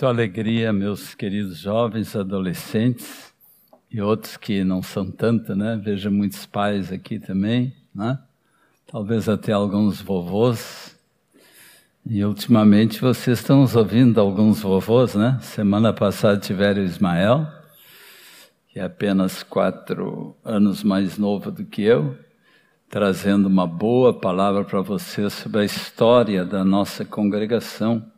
Muita alegria, meus queridos jovens, adolescentes e outros que não são tanto, né? Vejo muitos pais aqui também, né? Talvez até alguns vovôs. E ultimamente vocês estão ouvindo alguns vovôs, né? Semana passada tiveram o Ismael, que é apenas quatro anos mais novo do que eu, trazendo uma boa palavra para vocês sobre a história da nossa congregação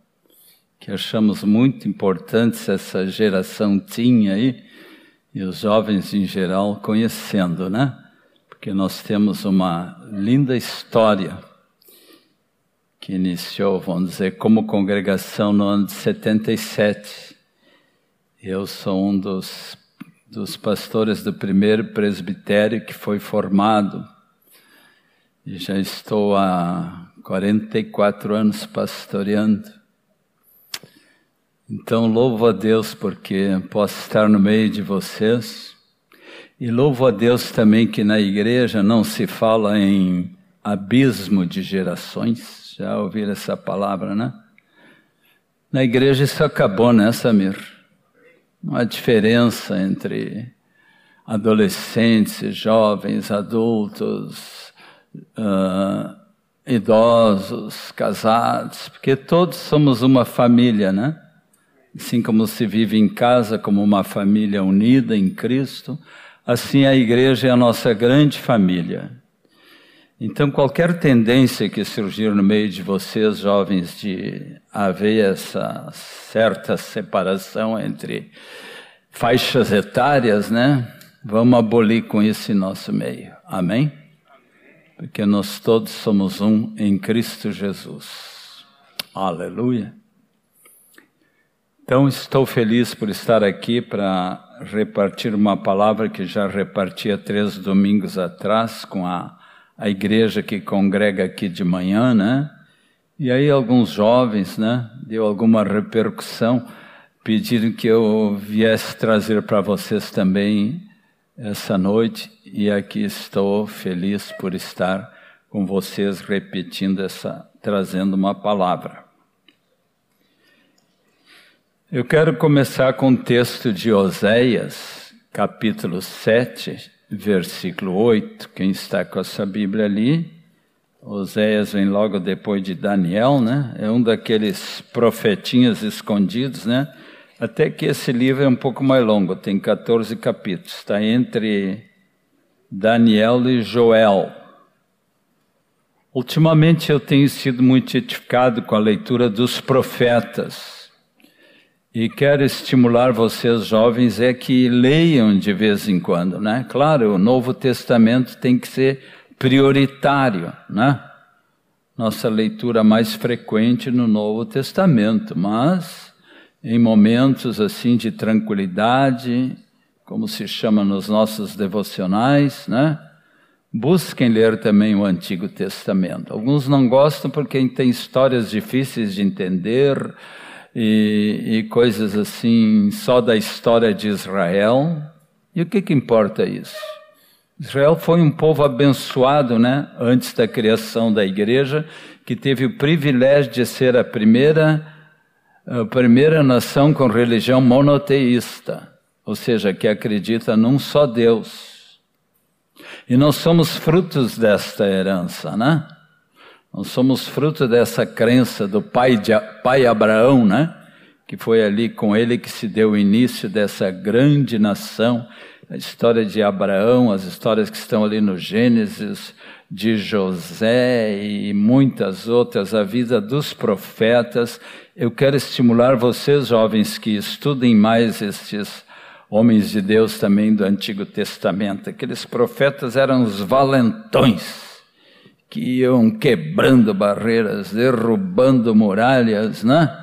que achamos muito importantes essa geração tinha aí, e os jovens em geral conhecendo, né? Porque nós temos uma linda história que iniciou, vamos dizer, como congregação no ano de 77. Eu sou um dos, dos pastores do primeiro presbitério que foi formado e já estou há 44 anos pastoreando. Então, louvo a Deus porque posso estar no meio de vocês. E louvo a Deus também que na igreja não se fala em abismo de gerações. Já ouviram essa palavra, né? Na igreja isso acabou, né, Samir? Não há diferença entre adolescentes, jovens, adultos, uh, idosos, casados, porque todos somos uma família, né? Assim como se vive em casa como uma família unida em Cristo, assim a igreja é a nossa grande família. Então, qualquer tendência que surgir no meio de vocês, jovens, de haver essa certa separação entre faixas etárias, né? Vamos abolir com isso em nosso meio. Amém? Porque nós todos somos um em Cristo Jesus. Aleluia. Então, estou feliz por estar aqui para repartir uma palavra que já reparti há três domingos atrás com a, a igreja que congrega aqui de manhã, né? E aí alguns jovens, né? Deu alguma repercussão, pediram que eu viesse trazer para vocês também essa noite e aqui estou feliz por estar com vocês repetindo essa, trazendo uma palavra. Eu quero começar com o texto de Oséias, capítulo 7, versículo 8. Quem está com essa Bíblia ali? Oséias vem logo depois de Daniel, né? É um daqueles profetinhas escondidos, né? Até que esse livro é um pouco mais longo, tem 14 capítulos. Está entre Daniel e Joel. Ultimamente eu tenho sido muito edificado com a leitura dos profetas. E quero estimular vocês jovens é que leiam de vez em quando, né? Claro, o Novo Testamento tem que ser prioritário, né? Nossa leitura mais frequente no Novo Testamento, mas em momentos assim de tranquilidade, como se chama nos nossos devocionais, né? Busquem ler também o Antigo Testamento. Alguns não gostam porque tem histórias difíceis de entender, e, e coisas assim só da história de Israel. E o que, que importa isso? Israel foi um povo abençoado, né? Antes da criação da igreja, que teve o privilégio de ser a primeira, a primeira nação com religião monoteísta, ou seja, que acredita num só Deus. E nós somos frutos desta herança, né? Nós somos fruto dessa crença do pai, de, pai Abraão, né? Que foi ali com ele que se deu o início dessa grande nação. A história de Abraão, as histórias que estão ali no Gênesis, de José e muitas outras, a vida dos profetas. Eu quero estimular vocês, jovens, que estudem mais estes homens de Deus também do Antigo Testamento. Aqueles profetas eram os valentões que iam quebrando barreiras, derrubando muralhas, né?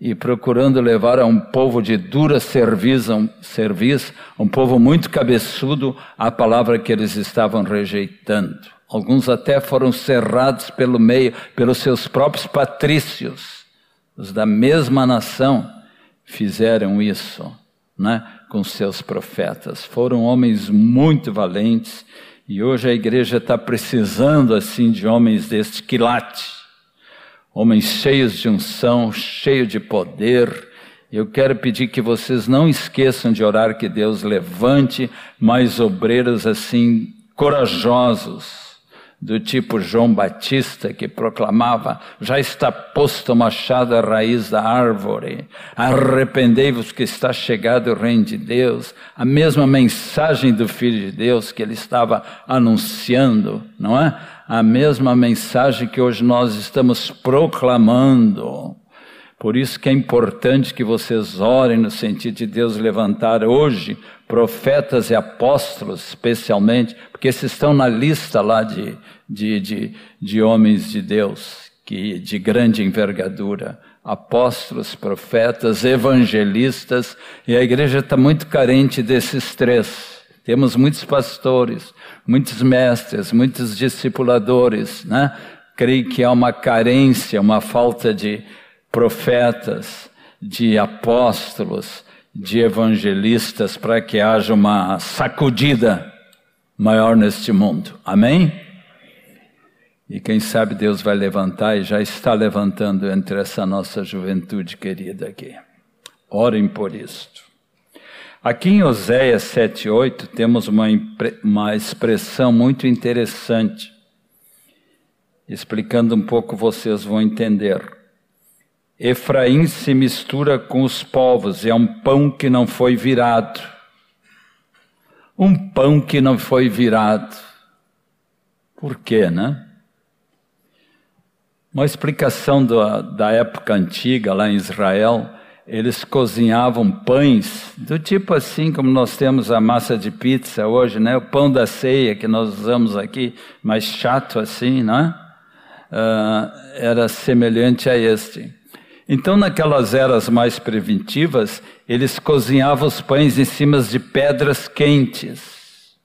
E procurando levar a um povo de dura serviço, um, serviço, um povo muito cabeçudo, a palavra que eles estavam rejeitando. Alguns até foram cerrados pelo meio, pelos seus próprios patrícios, os da mesma nação, fizeram isso, né? Com seus profetas. Foram homens muito valentes e hoje a igreja está precisando assim de homens deste quilate, homens cheios de unção, cheios de poder. Eu quero pedir que vocês não esqueçam de orar que Deus levante mais obreiros assim corajosos do tipo João Batista, que proclamava: já está posto o machado à raiz da árvore, arrependei-vos que está chegado o reino de Deus. A mesma mensagem do Filho de Deus que ele estava anunciando, não é? A mesma mensagem que hoje nós estamos proclamando. Por isso que é importante que vocês orem no sentido de Deus levantar hoje profetas e apóstolos, especialmente, porque esses estão na lista lá de, de, de, de homens de Deus, que, de grande envergadura. Apóstolos, profetas, evangelistas, e a igreja está muito carente desses três. Temos muitos pastores, muitos mestres, muitos discipuladores, né? Creio que há uma carência, uma falta de profetas, de apóstolos, de evangelistas para que haja uma sacudida maior neste mundo. Amém? E quem sabe Deus vai levantar e já está levantando entre essa nossa juventude querida aqui. Orem por isto. Aqui em Oséias 7,8 temos uma, uma expressão muito interessante. Explicando um pouco, vocês vão entender. Efraim se mistura com os povos, é um pão que não foi virado. Um pão que não foi virado. Por quê, né? Uma explicação da, da época antiga, lá em Israel, eles cozinhavam pães do tipo assim como nós temos a massa de pizza hoje, né? O pão da ceia que nós usamos aqui, mais chato assim, né? Uh, era semelhante a este. Então, naquelas eras mais primitivas, eles cozinhavam os pães em cima de pedras quentes.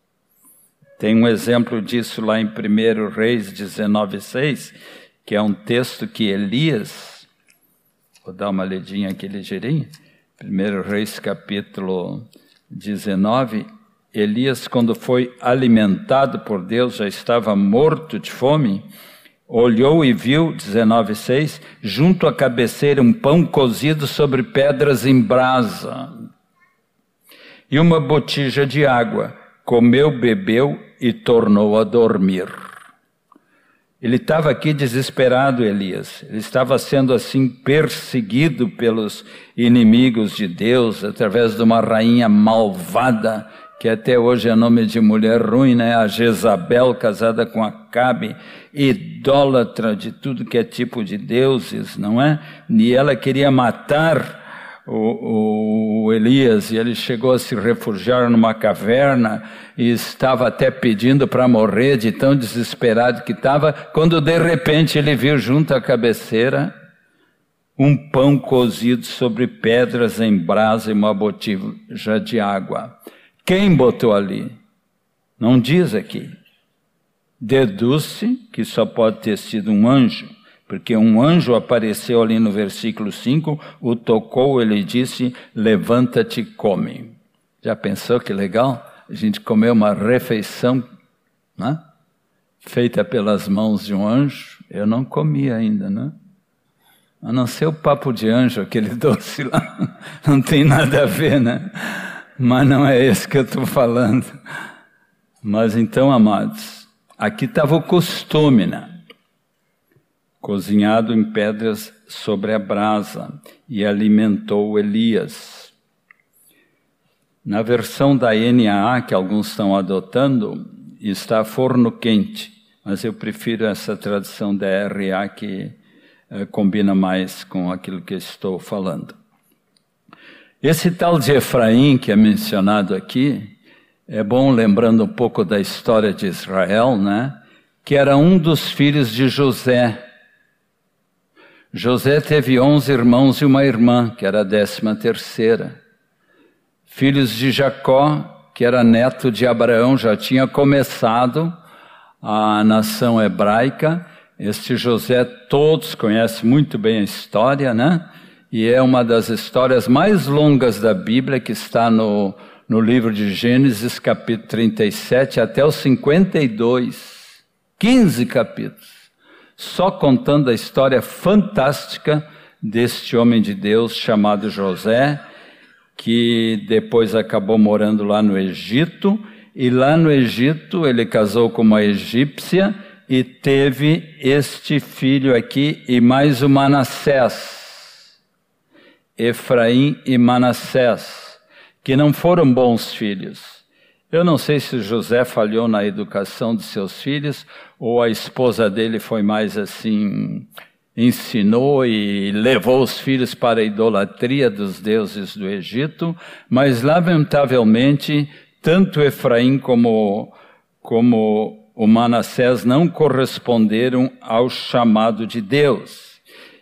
Tem um exemplo disso lá em 1 Reis 19,6, que é um texto que Elias, vou dar uma ledinha aqui ligeirinho, 1 Reis capítulo 19, Elias, quando foi alimentado por Deus, já estava morto de fome, Olhou e viu, 19,6, junto à cabeceira um pão cozido sobre pedras em brasa e uma botija de água. Comeu, bebeu e tornou a dormir. Ele estava aqui desesperado, Elias. Ele estava sendo assim perseguido pelos inimigos de Deus através de uma rainha malvada que até hoje é nome de mulher ruim, né? A Jezabel, casada com Acabe, idólatra de tudo que é tipo de deuses, não é? E ela queria matar o, o Elias, e ele chegou a se refugiar numa caverna e estava até pedindo para morrer de tão desesperado que estava, quando de repente ele viu junto à cabeceira um pão cozido sobre pedras em brasa e uma botija de água. Quem botou ali? Não diz aqui. Deduz-se que só pode ter sido um anjo, porque um anjo apareceu ali no versículo 5, o tocou, ele disse: Levanta-te come. Já pensou que legal? A gente comeu uma refeição né? feita pelas mãos de um anjo. Eu não comi ainda, né? A não ser o papo de anjo, aquele doce lá, não tem nada a ver, né? Mas não é esse que eu estou falando. Mas então, amados, aqui estava o costume, né? Cozinhado em pedras sobre a brasa e alimentou Elias. Na versão da NAA, que alguns estão adotando, está forno quente, mas eu prefiro essa tradução da RA que eh, combina mais com aquilo que estou falando. Esse tal de Efraim que é mencionado aqui, é bom lembrando um pouco da história de Israel, né? Que era um dos filhos de José. José teve onze irmãos e uma irmã, que era a décima terceira. Filhos de Jacó, que era neto de Abraão, já tinha começado a nação hebraica. Este José, todos conhecem muito bem a história, né? E é uma das histórias mais longas da Bíblia, que está no, no livro de Gênesis, capítulo 37, até o 52. 15 capítulos. Só contando a história fantástica deste homem de Deus chamado José, que depois acabou morando lá no Egito, e lá no Egito ele casou com uma egípcia e teve este filho aqui e mais o Manassés, Efraim e Manassés, que não foram bons filhos. Eu não sei se José falhou na educação de seus filhos ou a esposa dele foi mais assim, ensinou e levou os filhos para a idolatria dos deuses do Egito, mas lamentavelmente tanto Efraim como, como o Manassés não corresponderam ao chamado de Deus.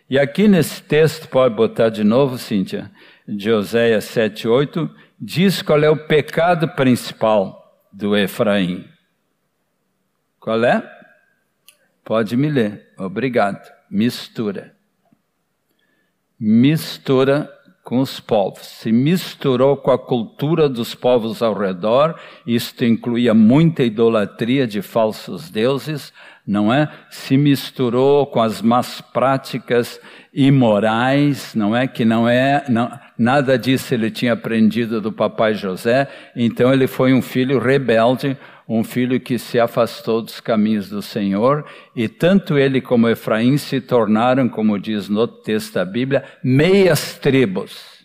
E aqui nesse texto, pode botar de novo, Cíntia, de Oséias 7, 8, diz qual é o pecado principal do Efraim. Qual é? Pode me ler. Obrigado. Mistura. Mistura com os povos. Se misturou com a cultura dos povos ao redor, isto incluía muita idolatria de falsos deuses, não é? Se misturou com as más práticas imorais, não é? Que não é, não, nada disso ele tinha aprendido do papai José, então ele foi um filho rebelde, um filho que se afastou dos caminhos do Senhor, e tanto ele como Efraim se tornaram, como diz no texto da Bíblia, meias tribos.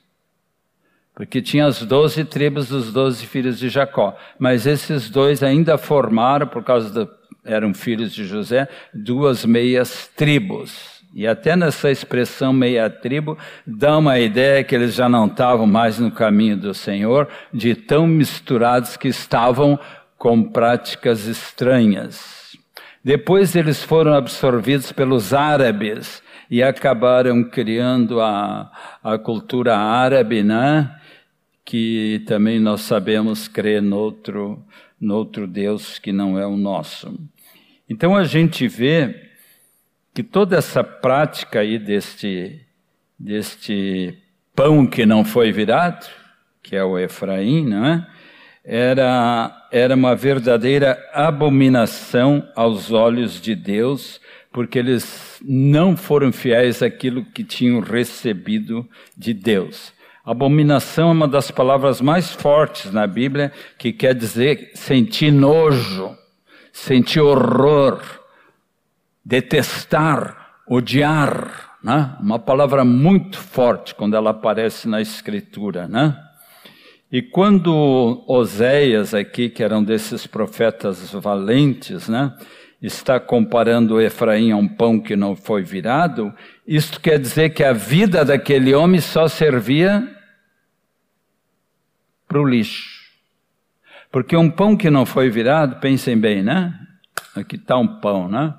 Porque tinha as doze tribos dos doze filhos de Jacó, mas esses dois ainda formaram, por causa do eram filhos de José, duas meias tribos. E até nessa expressão meia tribo, dá uma ideia que eles já não estavam mais no caminho do Senhor, de tão misturados que estavam com práticas estranhas. Depois eles foram absorvidos pelos árabes e acabaram criando a, a cultura árabe, né? que também nós sabemos crer noutro, noutro Deus que não é o nosso. Então a gente vê que toda essa prática aí deste, deste pão que não foi virado, que é o Efraim, não é? Era, era uma verdadeira abominação aos olhos de Deus, porque eles não foram fiéis àquilo que tinham recebido de Deus. Abominação é uma das palavras mais fortes na Bíblia, que quer dizer sentir nojo sentir horror, detestar, odiar, né? Uma palavra muito forte quando ela aparece na Escritura, né? E quando Oséias aqui, que era um desses profetas valentes, né? Está comparando Efraim a um pão que não foi virado, isto quer dizer que a vida daquele homem só servia para o lixo. Porque um pão que não foi virado, pensem bem, né? Aqui está um pão, né?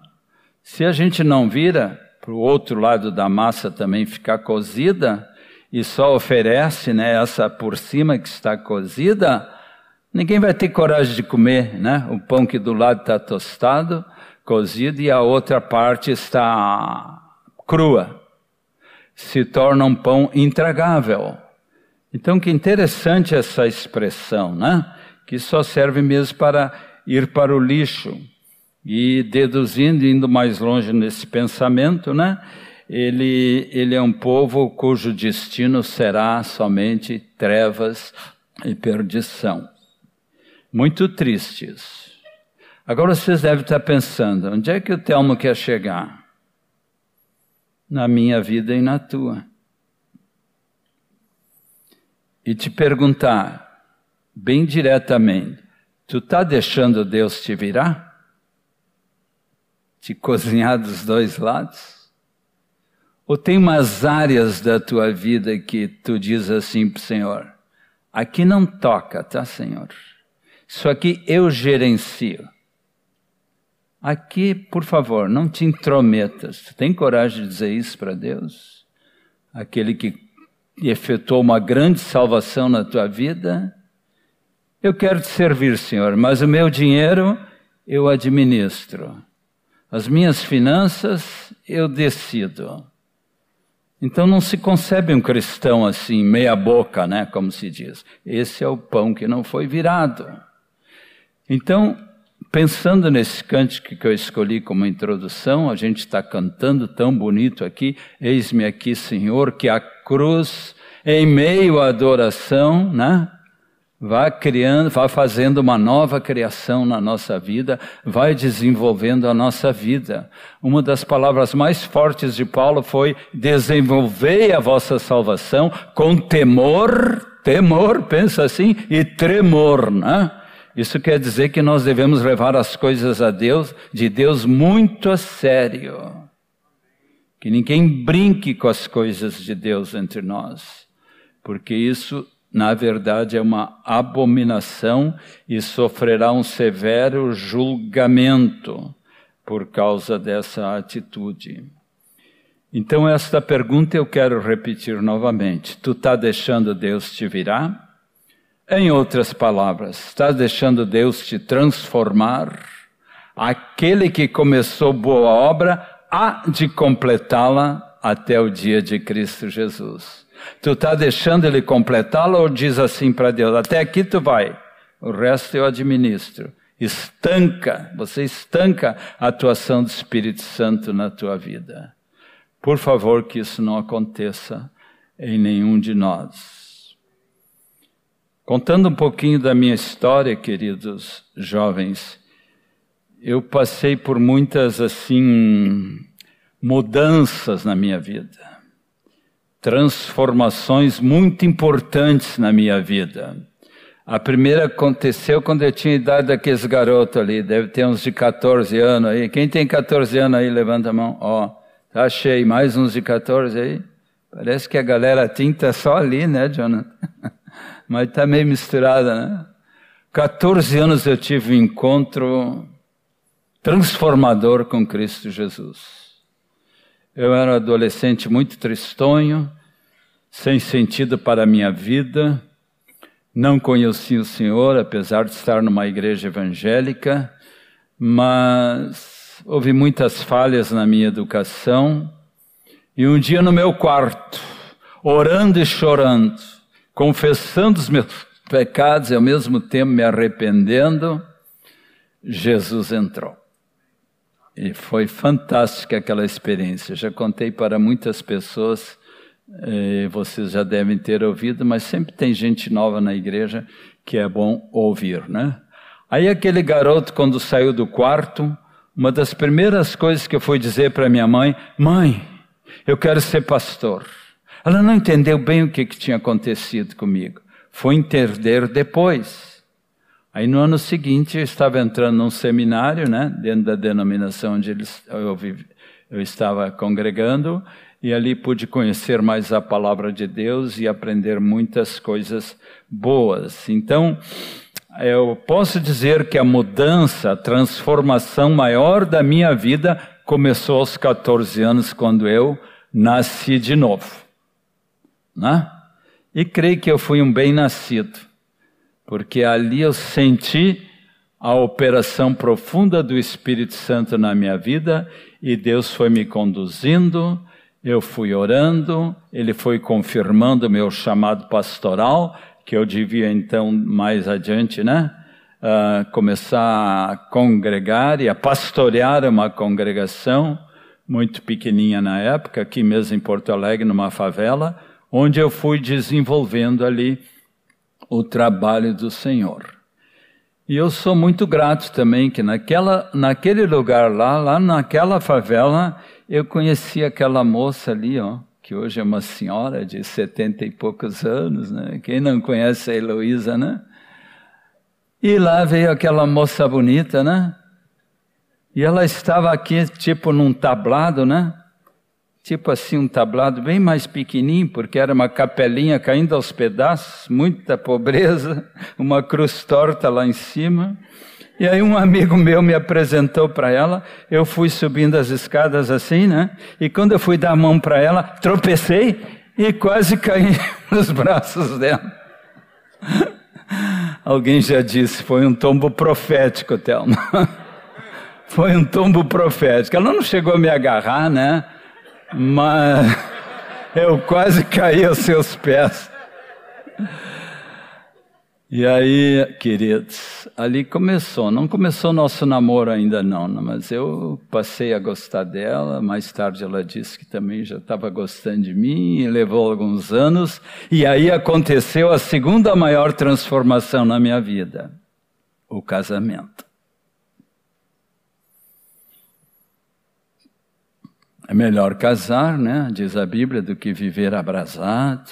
Se a gente não vira para o outro lado da massa também ficar cozida e só oferece, né, essa por cima que está cozida, ninguém vai ter coragem de comer, né? O pão que do lado está tostado, cozido e a outra parte está crua. Se torna um pão intragável. Então, que interessante essa expressão, né? Que só serve mesmo para ir para o lixo. E deduzindo, indo mais longe nesse pensamento, né? Ele, ele é um povo cujo destino será somente trevas e perdição. Muito tristes. Agora vocês devem estar pensando: onde é que o Telmo quer chegar? Na minha vida e na tua. E te perguntar: bem diretamente: Tu está deixando Deus te virar? Te cozinhar dos dois lados? Ou tem umas áreas da tua vida que tu diz assim para o Senhor: Aqui não toca, tá, Senhor? Isso aqui eu gerencio. Aqui, por favor, não te intrometas. Tu tem coragem de dizer isso para Deus? Aquele que efetuou uma grande salvação na tua vida? Eu quero te servir, Senhor, mas o meu dinheiro eu administro. As minhas finanças eu decido. Então não se concebe um cristão assim, meia boca, né, como se diz. Esse é o pão que não foi virado. Então, pensando nesse cântico que eu escolhi como introdução, a gente está cantando tão bonito aqui, eis-me aqui, Senhor, que a cruz, em meio à adoração, né? Vai criando, vai fazendo uma nova criação na nossa vida, vai desenvolvendo a nossa vida. Uma das palavras mais fortes de Paulo foi: desenvolvei a vossa salvação com temor, temor, pensa assim, e tremor, né? Isso quer dizer que nós devemos levar as coisas a Deus, de Deus muito a sério. Que ninguém brinque com as coisas de Deus entre nós, porque isso na verdade é uma abominação e sofrerá um severo julgamento por causa dessa atitude. Então, esta pergunta eu quero repetir novamente. Tu está deixando Deus te virar? Em outras palavras, estás deixando Deus te transformar? Aquele que começou boa obra há de completá-la até o dia de Cristo Jesus. Tu está deixando ele completá-lo ou diz assim para Deus: até aqui tu vai, o resto eu administro. Estanca, você estanca a atuação do Espírito Santo na tua vida. Por favor, que isso não aconteça em nenhum de nós. Contando um pouquinho da minha história, queridos jovens, eu passei por muitas assim mudanças na minha vida transformações muito importantes na minha vida. A primeira aconteceu quando eu tinha idade daqueles garotos ali, deve ter uns de 14 anos aí. Quem tem 14 anos aí, levanta a mão. Ó, tá cheio, mais uns de 14 aí. Parece que a galera tinta só ali, né, Jonathan? Mas tá meio misturada, né? 14 anos eu tive um encontro transformador com Cristo Jesus. Eu era um adolescente muito tristonho, sem sentido para a minha vida, não conhecia o Senhor, apesar de estar numa igreja evangélica, mas houve muitas falhas na minha educação. E um dia no meu quarto, orando e chorando, confessando os meus pecados e ao mesmo tempo me arrependendo, Jesus entrou. E foi fantástica aquela experiência. Já contei para muitas pessoas, eh, vocês já devem ter ouvido, mas sempre tem gente nova na igreja que é bom ouvir, né? Aí aquele garoto, quando saiu do quarto, uma das primeiras coisas que eu fui dizer para minha mãe, mãe, eu quero ser pastor. Ela não entendeu bem o que, que tinha acontecido comigo. Foi entender depois. Aí no ano seguinte eu estava entrando num seminário, né, dentro da denominação onde eu, eu estava congregando, e ali pude conhecer mais a palavra de Deus e aprender muitas coisas boas. Então, eu posso dizer que a mudança, a transformação maior da minha vida começou aos 14 anos, quando eu nasci de novo. Né? E creio que eu fui um bem-nascido porque ali eu senti a operação profunda do Espírito Santo na minha vida e Deus foi me conduzindo, eu fui orando, Ele foi confirmando meu chamado pastoral, que eu devia então mais adiante, né? Uh, começar a congregar e a pastorear uma congregação muito pequenininha na época, aqui mesmo em Porto Alegre, numa favela, onde eu fui desenvolvendo ali o trabalho do Senhor. E eu sou muito grato também que naquela, naquele lugar lá, lá naquela favela, eu conheci aquela moça ali, ó, que hoje é uma senhora de setenta e poucos anos, né? Quem não conhece a Heloísa, né? E lá veio aquela moça bonita, né? E ela estava aqui, tipo num tablado, né? Tipo assim um tablado bem mais pequenininho, porque era uma capelinha caindo aos pedaços, muita pobreza, uma cruz torta lá em cima. E aí um amigo meu me apresentou para ela, eu fui subindo as escadas assim, né? E quando eu fui dar a mão para ela, tropecei e quase caí nos braços dela. Alguém já disse, foi um tombo profético, Thelma. foi um tombo profético. Ela não chegou a me agarrar, né? Mas eu quase caí aos seus pés. E aí, queridos, ali começou. Não começou nosso namoro ainda não, mas eu passei a gostar dela. Mais tarde ela disse que também já estava gostando de mim e levou alguns anos. E aí aconteceu a segunda maior transformação na minha vida: o casamento. É melhor casar, né? Diz a Bíblia, do que viver abrasado.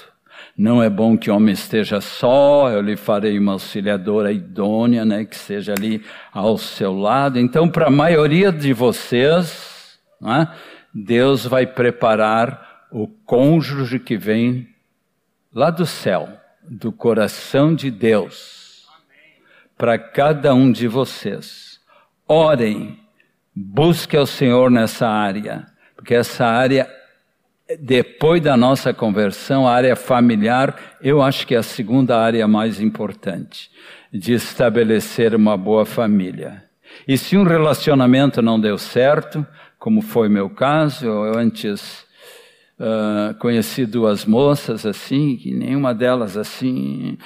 Não é bom que o homem esteja só, eu lhe farei uma auxiliadora idônea, né, que esteja ali ao seu lado. Então, para a maioria de vocês, né, Deus vai preparar o cônjuge que vem lá do céu, do coração de Deus, para cada um de vocês. Orem, busque o Senhor nessa área, porque essa área depois da nossa conversão, a área familiar, eu acho que é a segunda área mais importante de estabelecer uma boa família. E se um relacionamento não deu certo, como foi meu caso, eu antes uh, conheci duas moças assim, que nenhuma delas assim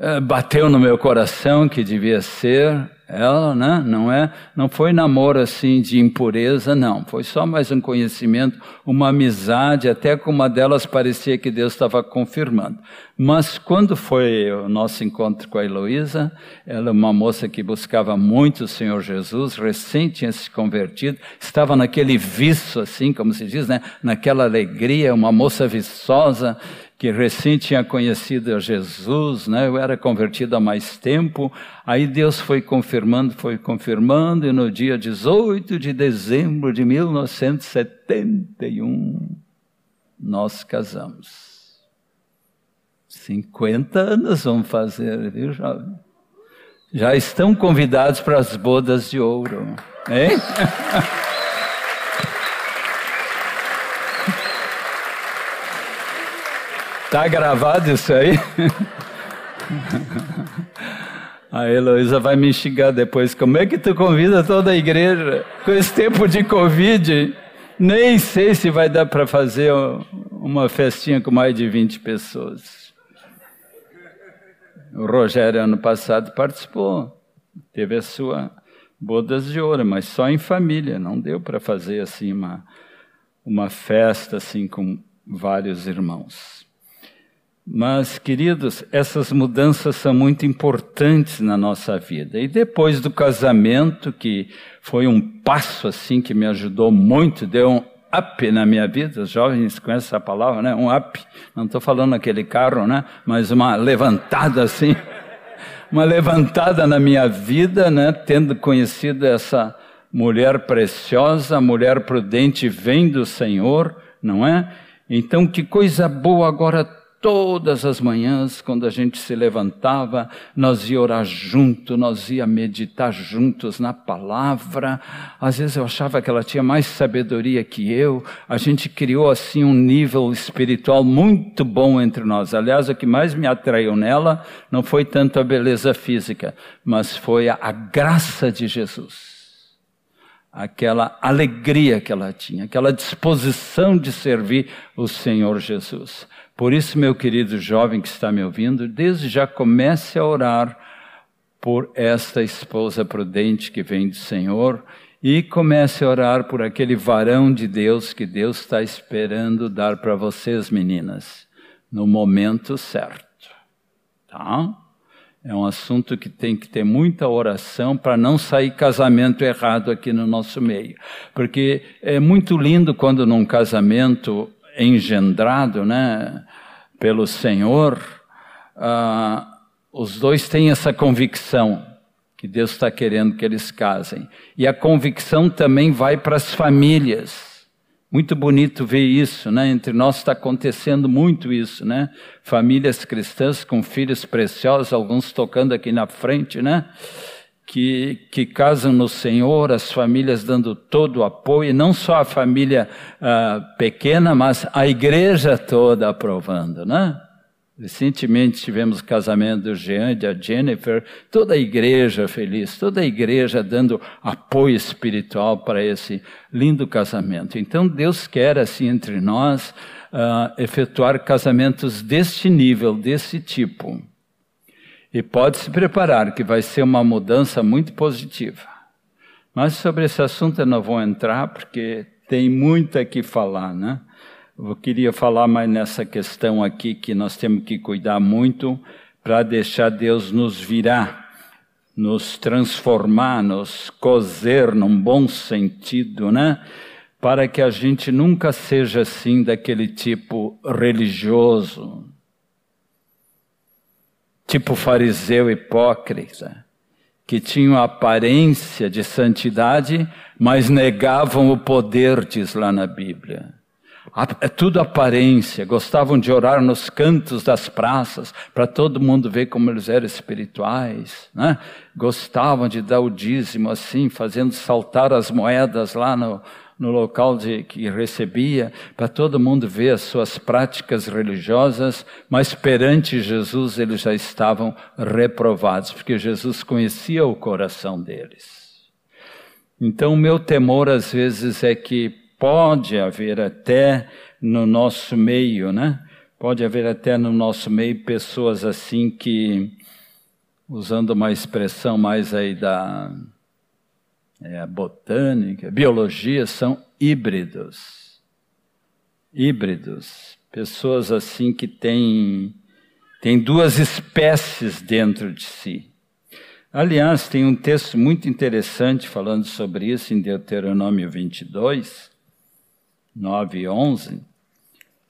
uh, bateu no meu coração que devia ser, ela, né? Não é, não foi namoro assim de impureza, não. Foi só mais um conhecimento, uma amizade, até com uma delas parecia que Deus estava confirmando. Mas quando foi o nosso encontro com a Heloísa, ela é uma moça que buscava muito o Senhor Jesus, recém tinha se convertido, estava naquele viço assim, como se diz, né? Naquela alegria, uma moça viçosa, que recém tinha conhecido Jesus, né? eu era convertido há mais tempo, aí Deus foi confirmando, foi confirmando, e no dia 18 de dezembro de 1971, nós casamos. 50 anos vamos fazer, viu, jovem? Já estão convidados para as bodas de ouro, hein? Tá gravado isso aí? A Heloísa vai me xingar depois. Como é que tu convida toda a igreja com esse tempo de Covid? Nem sei se vai dar para fazer uma festinha com mais de 20 pessoas. O Rogério, ano passado, participou. Teve a sua bodas de ouro, mas só em família. Não deu para fazer assim uma, uma festa assim com vários irmãos. Mas, queridos, essas mudanças são muito importantes na nossa vida. E depois do casamento, que foi um passo assim que me ajudou muito, deu um up na minha vida. Os jovens conhecem essa palavra, né? Um up. Não estou falando aquele carro, né? Mas uma levantada assim. Uma levantada na minha vida, né? Tendo conhecido essa mulher preciosa, mulher prudente, vem do Senhor, não é? Então, que coisa boa agora Todas as manhãs, quando a gente se levantava, nós ia orar junto, nós ia meditar juntos na palavra. Às vezes eu achava que ela tinha mais sabedoria que eu. A gente criou assim um nível espiritual muito bom entre nós. Aliás, o que mais me atraiu nela não foi tanto a beleza física, mas foi a, a graça de Jesus aquela alegria que ela tinha, aquela disposição de servir o Senhor Jesus. Por isso, meu querido jovem que está me ouvindo, desde já comece a orar por esta esposa prudente que vem do Senhor e comece a orar por aquele varão de Deus que Deus está esperando dar para vocês, meninas, no momento certo. Tá? É um assunto que tem que ter muita oração para não sair casamento errado aqui no nosso meio. Porque é muito lindo quando num casamento engendrado né, pelo Senhor, uh, os dois têm essa convicção que Deus está querendo que eles casem. E a convicção também vai para as famílias. Muito bonito ver isso, né? Entre nós está acontecendo muito isso, né? Famílias cristãs com filhos preciosos, alguns tocando aqui na frente, né? Que, que casam no Senhor, as famílias dando todo o apoio, não só a família uh, pequena, mas a igreja toda aprovando, né? Recentemente tivemos o casamento do Jean e da Jennifer, toda a igreja feliz, toda a igreja dando apoio espiritual para esse lindo casamento. Então Deus quer, assim, entre nós, uh, efetuar casamentos deste nível, desse tipo. E pode se preparar, que vai ser uma mudança muito positiva. Mas sobre esse assunto eu não vou entrar, porque tem muito aqui falar, né? Eu queria falar mais nessa questão aqui, que nós temos que cuidar muito para deixar Deus nos virar, nos transformar, nos cozer num bom sentido, né? Para que a gente nunca seja assim daquele tipo religioso, tipo fariseu hipócrita, que tinham aparência de santidade, mas negavam o poder, diz lá na Bíblia. É tudo aparência, gostavam de orar nos cantos das praças, para todo mundo ver como eles eram espirituais, né? Gostavam de dar o dízimo assim, fazendo saltar as moedas lá no, no local de, que recebia, para todo mundo ver as suas práticas religiosas, mas perante Jesus eles já estavam reprovados, porque Jesus conhecia o coração deles. Então, o meu temor às vezes é que pode haver até no nosso meio, né? Pode haver até no nosso meio pessoas assim que, usando uma expressão mais aí da é, a botânica, a biologia, são híbridos. Híbridos. Pessoas assim que têm, têm duas espécies dentro de si. Aliás, tem um texto muito interessante falando sobre isso em Deuteronômio 22, 9 e 11,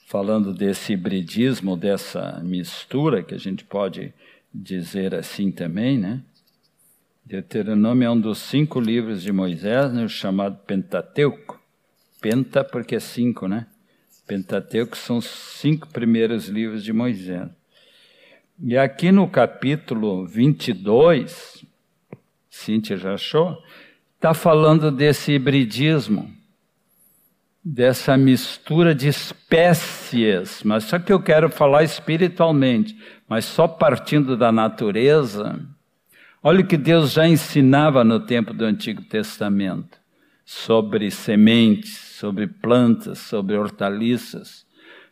falando desse hibridismo, dessa mistura, que a gente pode dizer assim também, né? Deuteronômio é um dos cinco livros de Moisés, né, chamado Pentateuco. Penta porque é cinco, né? Pentateuco são os cinco primeiros livros de Moisés. E aqui no capítulo 22, Cíntia já achou, está falando desse hibridismo, dessa mistura de espécies, mas só que eu quero falar espiritualmente, mas só partindo da natureza Olha o que Deus já ensinava no tempo do Antigo Testamento sobre sementes, sobre plantas, sobre hortaliças.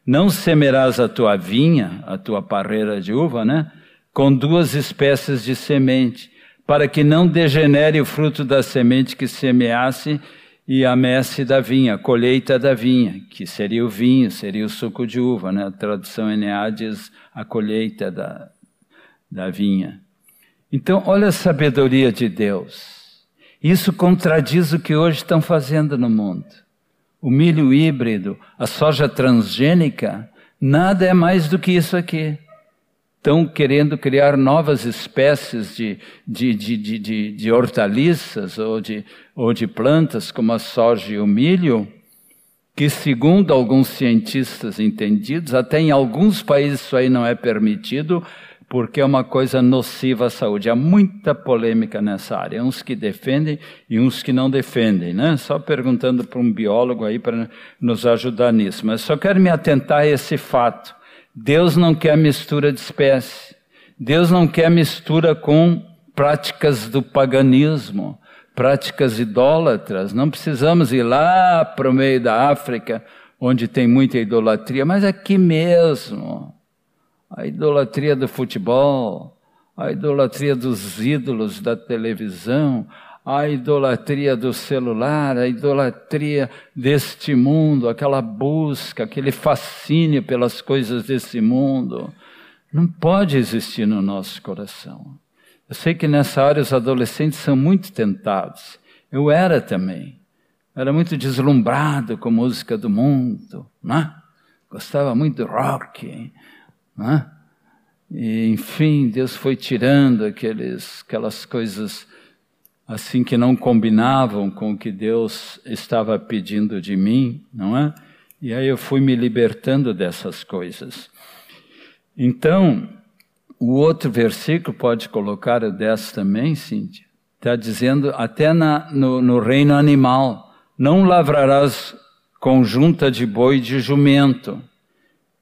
Não semerás a tua vinha, a tua parreira de uva, né? Com duas espécies de semente, para que não degenere o fruto da semente que semeasse e a messe da vinha, a colheita da vinha, que seria o vinho, seria o suco de uva, né? A tradução NA diz a colheita da, da vinha. Então, olha a sabedoria de Deus. Isso contradiz o que hoje estão fazendo no mundo. O milho híbrido, a soja transgênica, nada é mais do que isso aqui. Estão querendo criar novas espécies de, de, de, de, de hortaliças ou de, ou de plantas, como a soja e o milho, que, segundo alguns cientistas entendidos, até em alguns países isso aí não é permitido, porque é uma coisa nociva à saúde. Há muita polêmica nessa área, uns que defendem e uns que não defendem, né? Só perguntando para um biólogo aí para nos ajudar nisso. Mas só quero me atentar a esse fato. Deus não quer mistura de espécie. Deus não quer mistura com práticas do paganismo, práticas idólatras. Não precisamos ir lá para o meio da África, onde tem muita idolatria, mas aqui mesmo a idolatria do futebol, a idolatria dos ídolos da televisão, a idolatria do celular, a idolatria deste mundo, aquela busca, aquele fascínio pelas coisas desse mundo, não pode existir no nosso coração. Eu sei que nessa área os adolescentes são muito tentados. Eu era também. Era muito deslumbrado com música do mundo, né? Gostava muito do rock, né? E, enfim, Deus foi tirando aqueles, aquelas coisas assim que não combinavam com o que Deus estava pedindo de mim, não é? E aí eu fui me libertando dessas coisas. Então, o outro versículo, pode colocar o 10 também, Cíntia, está dizendo até na, no, no reino animal, não lavrarás conjunta de boi e de jumento,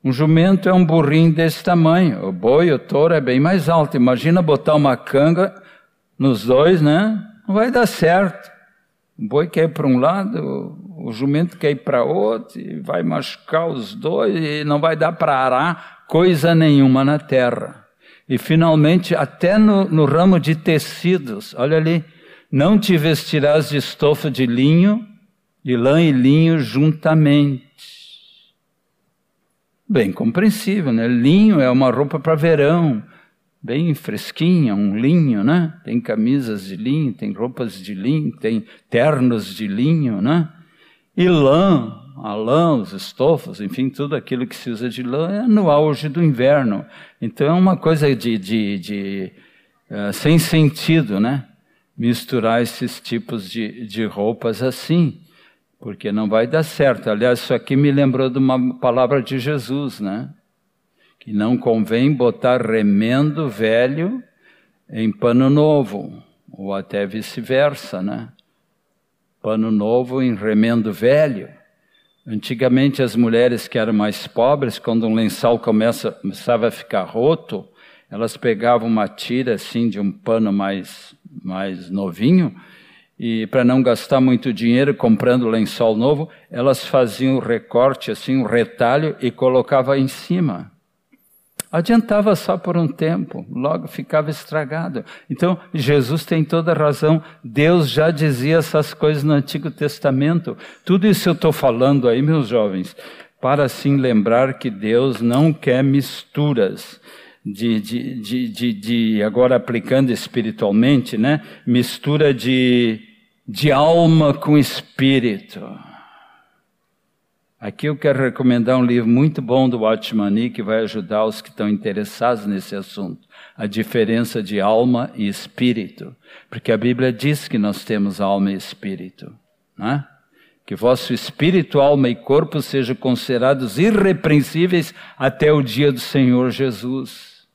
um jumento é um burrinho desse tamanho. O boi, o touro é bem mais alto. Imagina botar uma canga nos dois, né? Não vai dar certo. O boi quer ir para um lado, o jumento quer ir para outro, e vai machucar os dois, e não vai dar para arar coisa nenhuma na terra. E finalmente, até no, no ramo de tecidos, olha ali, não te vestirás de estofa de linho, de lã e linho juntamente. Bem compreensível, né? Linho é uma roupa para verão, bem fresquinha, um linho, né? Tem camisas de linho, tem roupas de linho, tem ternos de linho, né? E lã, a lã, os estofos, enfim, tudo aquilo que se usa de lã é no auge do inverno. Então é uma coisa de, de, de uh, sem sentido, né? Misturar esses tipos de, de roupas assim, porque não vai dar certo. Aliás, isso aqui me lembrou de uma palavra de Jesus, né? que não convém botar remendo velho em pano novo, ou até vice-versa, né? Pano novo em remendo velho. Antigamente as mulheres que eram mais pobres, quando um lençol começa, começava a ficar roto, elas pegavam uma tira assim de um pano mais mais novinho e para não gastar muito dinheiro comprando lençol novo, elas faziam um recorte assim, um retalho e colocava em cima. Adiantava só por um tempo, logo ficava estragado. Então, Jesus tem toda razão. Deus já dizia essas coisas no Antigo Testamento. Tudo isso eu estou falando aí, meus jovens, para assim lembrar que Deus não quer misturas. De, de, de, de, de agora aplicando espiritualmente, né? Mistura de, de alma com espírito. Aqui eu quero recomendar um livro muito bom do Watchman que vai ajudar os que estão interessados nesse assunto. A diferença de alma e espírito. Porque a Bíblia diz que nós temos alma e espírito. Né? Que vosso espírito, alma e corpo sejam considerados irrepreensíveis até o dia do Senhor Jesus.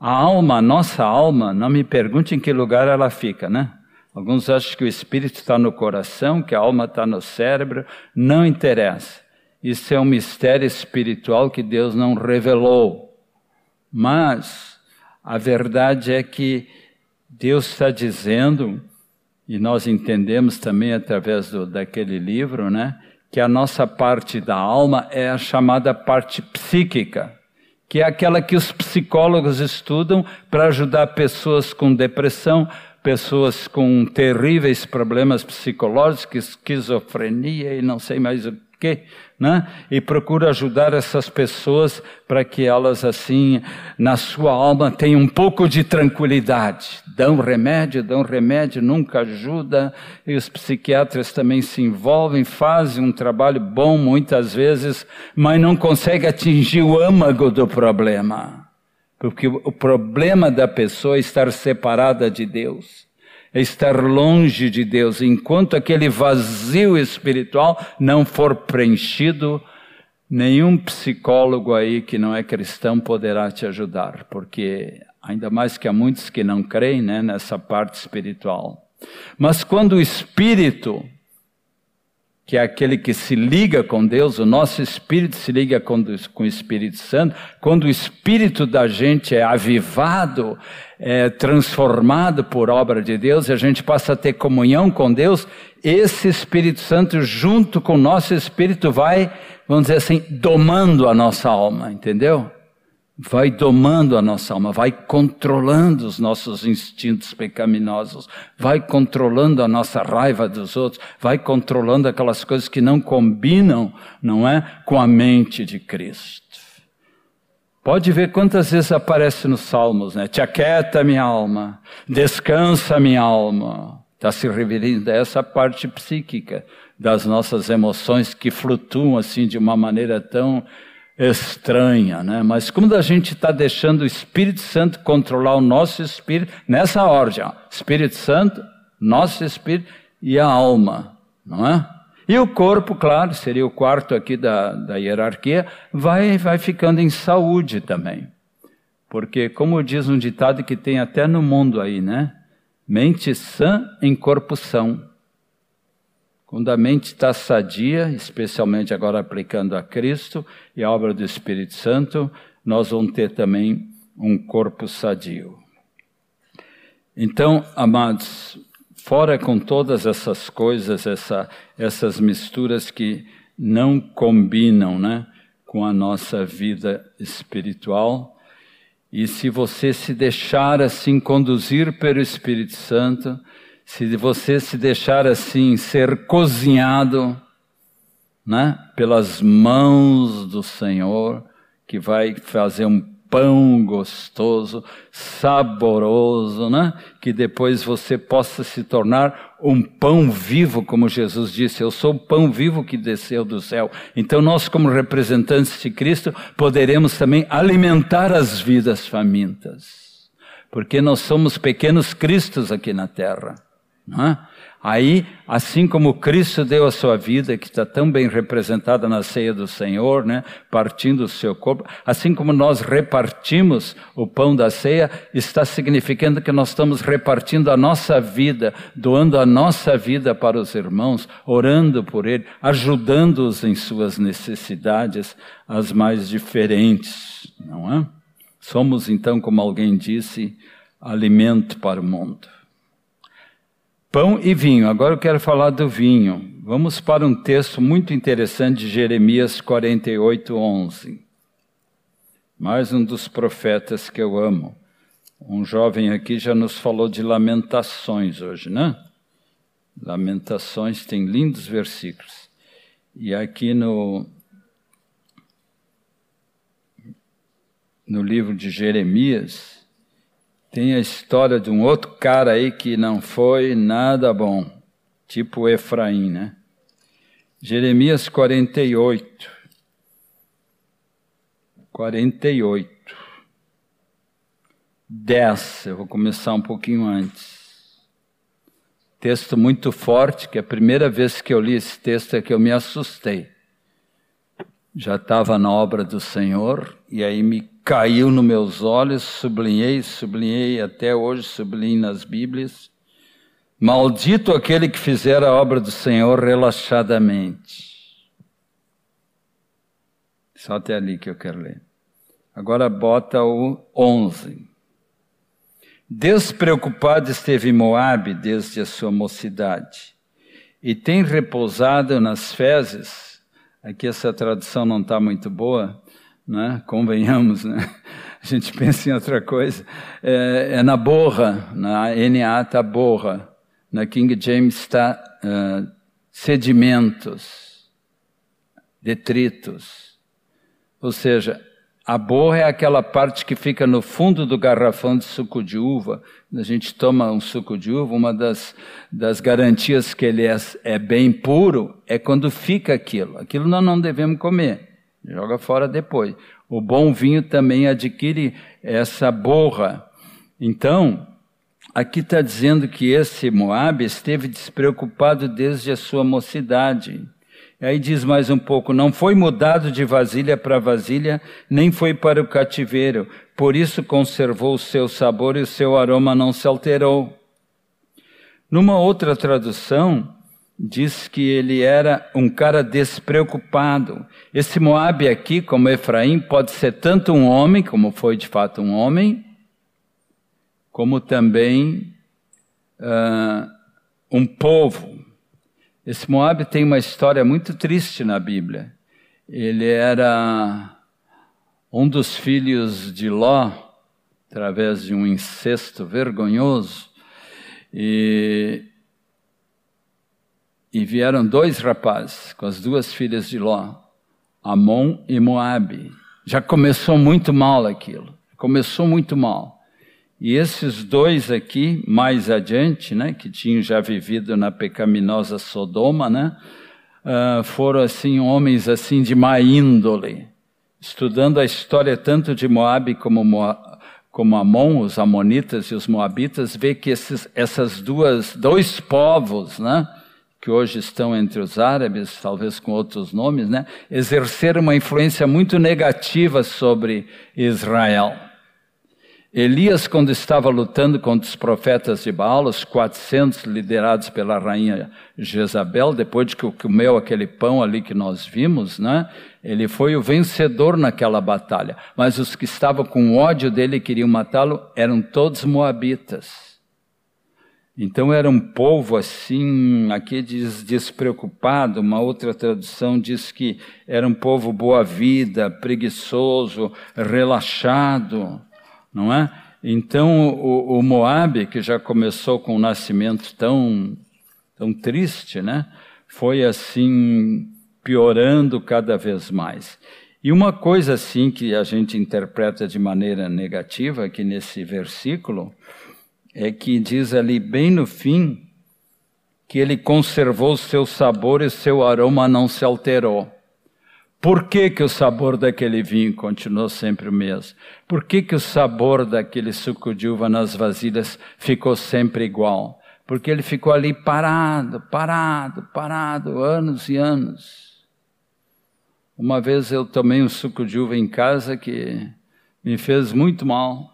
A alma, a nossa alma, não me pergunte em que lugar ela fica, né? Alguns acham que o espírito está no coração, que a alma está no cérebro. Não interessa. Isso é um mistério espiritual que Deus não revelou. Mas a verdade é que Deus está dizendo, e nós entendemos também através do, daquele livro, né, que a nossa parte da alma é a chamada parte psíquica, que é aquela que os psicólogos estudam para ajudar pessoas com depressão, pessoas com terríveis problemas psicológicos, esquizofrenia e não sei mais o que, né? E procura ajudar essas pessoas para que elas assim, na sua alma, tenham um pouco de tranquilidade. Dão remédio, dão remédio, nunca ajuda. E os psiquiatras também se envolvem, fazem um trabalho bom muitas vezes, mas não conseguem atingir o âmago do problema. Porque o problema da pessoa é estar separada de Deus, é estar longe de Deus. Enquanto aquele vazio espiritual não for preenchido, nenhum psicólogo aí que não é cristão poderá te ajudar, porque ainda mais que há muitos que não creem né, nessa parte espiritual. Mas quando o espírito que é aquele que se liga com Deus, o nosso espírito se liga com, com o Espírito Santo, quando o espírito da gente é avivado, é transformado por obra de Deus, e a gente passa a ter comunhão com Deus, esse Espírito Santo, junto com o nosso espírito, vai, vamos dizer assim, domando a nossa alma, entendeu? Vai domando a nossa alma, vai controlando os nossos instintos pecaminosos, vai controlando a nossa raiva dos outros, vai controlando aquelas coisas que não combinam, não é, com a mente de Cristo. Pode ver quantas vezes aparece nos Salmos, né? Te aquieta minha alma, descansa minha alma. Está se referindo a essa parte psíquica das nossas emoções que flutuam assim de uma maneira tão estranha, né? Mas quando a gente está deixando o Espírito Santo controlar o nosso espírito, nessa ordem, ó, Espírito Santo, nosso espírito e a alma, não é? E o corpo, claro, seria o quarto aqui da, da hierarquia, vai, vai ficando em saúde também. Porque, como diz um ditado que tem até no mundo aí, né? Mente sã em corpo são. Quando a mente está sadia, especialmente agora aplicando a Cristo e a obra do Espírito Santo, nós vamos ter também um corpo sadio. Então, amados, fora com todas essas coisas, essa, essas misturas que não combinam né, com a nossa vida espiritual, E se você se deixar assim conduzir pelo Espírito Santo, se você se deixar assim ser cozinhado, né, pelas mãos do Senhor, que vai fazer um pão gostoso, saboroso, né? Que depois você possa se tornar um pão vivo, como Jesus disse, eu sou o pão vivo que desceu do céu. Então nós como representantes de Cristo poderemos também alimentar as vidas famintas. Porque nós somos pequenos cristos aqui na terra, é? Aí, assim como Cristo deu a sua vida, que está tão bem representada na ceia do Senhor, né, partindo o seu corpo, assim como nós repartimos o pão da ceia, está significando que nós estamos repartindo a nossa vida, doando a nossa vida para os irmãos, orando por eles, ajudando-os em suas necessidades, as mais diferentes, não é? Somos então, como alguém disse, alimento para o mundo. Pão e vinho. Agora eu quero falar do vinho. Vamos para um texto muito interessante de Jeremias 48, 11. Mais um dos profetas que eu amo. Um jovem aqui já nos falou de Lamentações hoje, né? Lamentações tem lindos versículos. E aqui no, no livro de Jeremias, tem a história de um outro cara aí que não foi nada bom, tipo Efraim, né? Jeremias 48. 48. 10, eu vou começar um pouquinho antes. Texto muito forte, que a primeira vez que eu li esse texto é que eu me assustei. Já estava na obra do Senhor, e aí me caiu nos meus olhos, sublinhei, sublinhei, até hoje sublinhei nas Bíblias. Maldito aquele que fizer a obra do Senhor relaxadamente. Só até ali que eu quero ler. Agora bota o 11. Despreocupado esteve Moabe desde a sua mocidade, e tem repousado nas fezes. Aqui essa tradução não está muito boa, né? convenhamos, né? a gente pensa em outra coisa. É, é na borra, na NA está borra, na King James está uh, sedimentos, detritos. Ou seja, a borra é aquela parte que fica no fundo do garrafão de suco de uva. A gente toma um suco de uva, uma das, das garantias que ele é, é bem puro é quando fica aquilo. Aquilo nós não devemos comer joga fora depois. O bom vinho também adquire essa borra. Então, aqui está dizendo que esse Moab esteve despreocupado desde a sua mocidade. E aí diz mais um pouco: não foi mudado de vasilha para vasilha, nem foi para o cativeiro, por isso conservou o seu sabor e o seu aroma não se alterou. Numa outra tradução, diz que ele era um cara despreocupado. Esse Moabe aqui, como Efraim, pode ser tanto um homem, como foi de fato um homem, como também uh, um povo. Esse Moabe tem uma história muito triste na Bíblia. Ele era um dos filhos de Ló, através de um incesto vergonhoso, e e vieram dois rapazes com as duas filhas de Ló, Amon e Moabe. Já começou muito mal aquilo. Começou muito mal. E esses dois aqui, mais adiante, né, que tinham já vivido na pecaminosa Sodoma, né, uh, foram assim homens assim de má índole. Estudando a história tanto de Moabe como Moab, como Amon, os amonitas e os moabitas, vê que esses, essas duas dois povos, né, que hoje estão entre os árabes, talvez com outros nomes, né, exerceram uma influência muito negativa sobre Israel. Elias, quando estava lutando contra os profetas de Baal, os 400 liderados pela rainha Jezabel, depois de que comeu aquele pão ali que nós vimos, né, ele foi o vencedor naquela batalha. Mas os que estavam com ódio dele e queriam matá-lo eram todos moabitas. Então era um povo assim, aqui diz despreocupado, uma outra tradução diz que era um povo boa vida, preguiçoso, relaxado, não é? Então, o, o Moabe, que já começou com um nascimento tão, tão triste, né? Foi assim piorando cada vez mais. E uma coisa assim que a gente interpreta de maneira negativa aqui nesse versículo é que diz ali bem no fim que ele conservou seu sabor e seu aroma não se alterou. Por que, que o sabor daquele vinho continuou sempre o mesmo? Por que, que o sabor daquele suco de uva nas vasilhas ficou sempre igual? Porque ele ficou ali parado, parado, parado, anos e anos. Uma vez eu tomei um suco de uva em casa que me fez muito mal.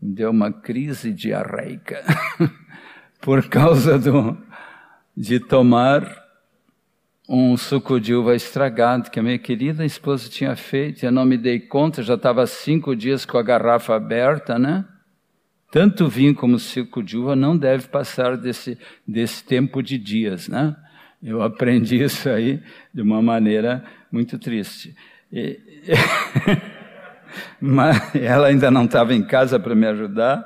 Me deu uma crise diarreica por causa do, de tomar um suco de uva estragado que a minha querida esposa tinha feito. Eu não me dei conta, já estava cinco dias com a garrafa aberta, né? Tanto vinho como suco de uva não deve passar desse, desse tempo de dias, né? Eu aprendi isso aí de uma maneira muito triste. E, mas ela ainda não estava em casa para me ajudar,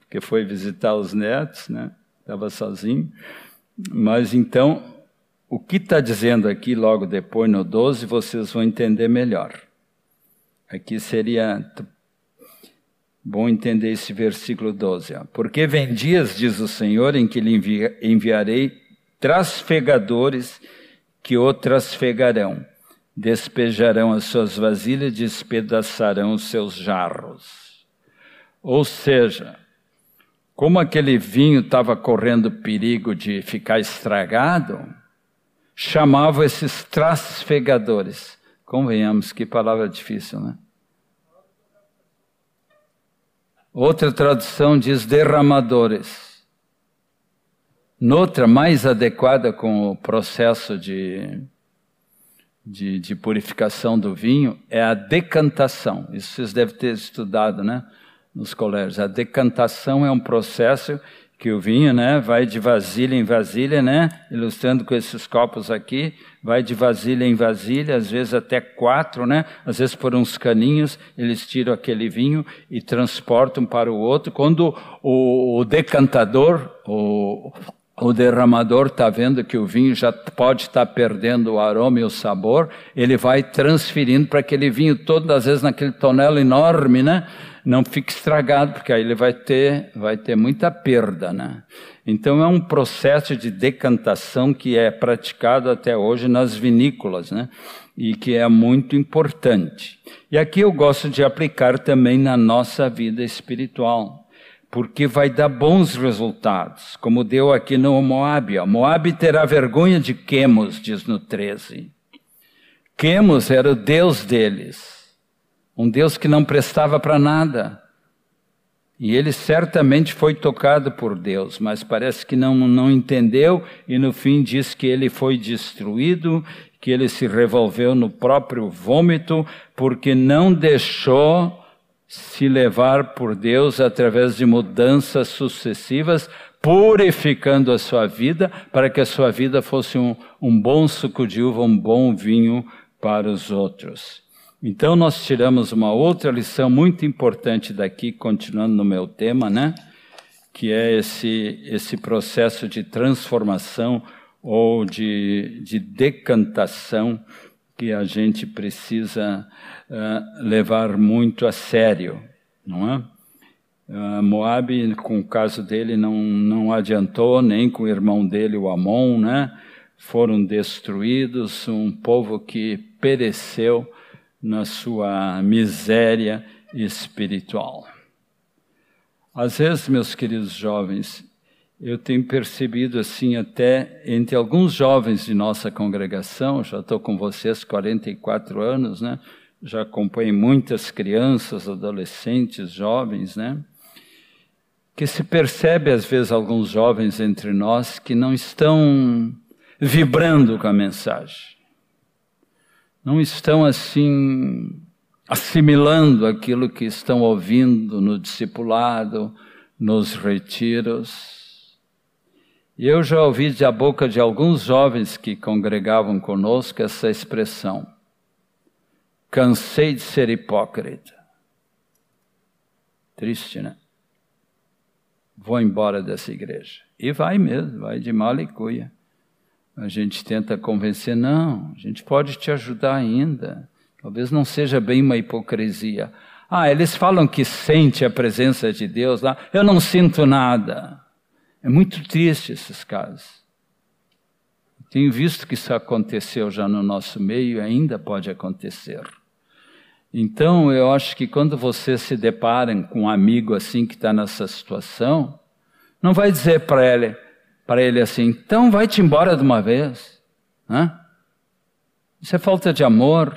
porque foi visitar os netos, né? Estava sozinho. Mas então o que está dizendo aqui logo depois no 12, vocês vão entender melhor. Aqui seria bom entender esse versículo 12. Ó. Porque vem dias, diz o Senhor, em que lhe enviarei trasfegadores que o trasfegarão, despejarão as suas vasilhas, despedaçarão os seus jarros. Ou seja, como aquele vinho estava correndo perigo de ficar estragado, chamavam esses trasfegadores. Convenhamos, que palavra difícil, né? Outra tradução diz derramadores. Noutra, mais adequada com o processo de, de, de, purificação do vinho, é a decantação. Isso vocês devem ter estudado né, nos colégios. A decantação é um processo que o vinho, né, vai de vasilha em vasilha, né, ilustrando com esses copos aqui, vai de vasilha em vasilha, às vezes até quatro, né, às vezes por uns caninhos eles tiram aquele vinho e transportam para o outro. Quando o, o decantador, o, o derramador está vendo que o vinho já pode estar tá perdendo o aroma e o sabor, ele vai transferindo para aquele vinho todo, às vezes naquele tonel enorme, né? não fique estragado, porque aí ele vai ter, vai ter muita perda, né? Então é um processo de decantação que é praticado até hoje nas vinícolas, né? E que é muito importante. E aqui eu gosto de aplicar também na nossa vida espiritual, porque vai dar bons resultados, como deu aqui no Moab. Moab terá vergonha de Quemos, diz no 13. Quemos era o Deus deles. Um Deus que não prestava para nada. E ele certamente foi tocado por Deus, mas parece que não, não entendeu e no fim diz que ele foi destruído, que ele se revolveu no próprio vômito, porque não deixou se levar por Deus através de mudanças sucessivas, purificando a sua vida, para que a sua vida fosse um, um bom suco de uva, um bom vinho para os outros. Então, nós tiramos uma outra lição muito importante daqui, continuando no meu tema, né? Que é esse, esse processo de transformação ou de, de decantação que a gente precisa uh, levar muito a sério, não é? Uh, Moab, com o caso dele, não, não adiantou, nem com o irmão dele, o Amon, né? Foram destruídos, um povo que pereceu na sua miséria espiritual. Às vezes, meus queridos jovens, eu tenho percebido assim até entre alguns jovens de nossa congregação, já estou com vocês 44 anos, né? Já acompanhei muitas crianças, adolescentes, jovens, né? Que se percebe às vezes alguns jovens entre nós que não estão vibrando com a mensagem não estão assim assimilando aquilo que estão ouvindo no discipulado, nos retiros. E eu já ouvi da boca de alguns jovens que congregavam conosco essa expressão: cansei de ser hipócrita. Triste, né? Vou embora dessa igreja. E vai mesmo, vai de mal e cuia. A gente tenta convencer, não, a gente pode te ajudar ainda. Talvez não seja bem uma hipocrisia. Ah, eles falam que sente a presença de Deus lá. Eu não sinto nada. É muito triste esses casos. Tenho visto que isso aconteceu já no nosso meio e ainda pode acontecer. Então, eu acho que quando vocês se deparam com um amigo assim que está nessa situação, não vai dizer para ele, para ele assim, então vai-te embora de uma vez. Né? Isso é falta de amor.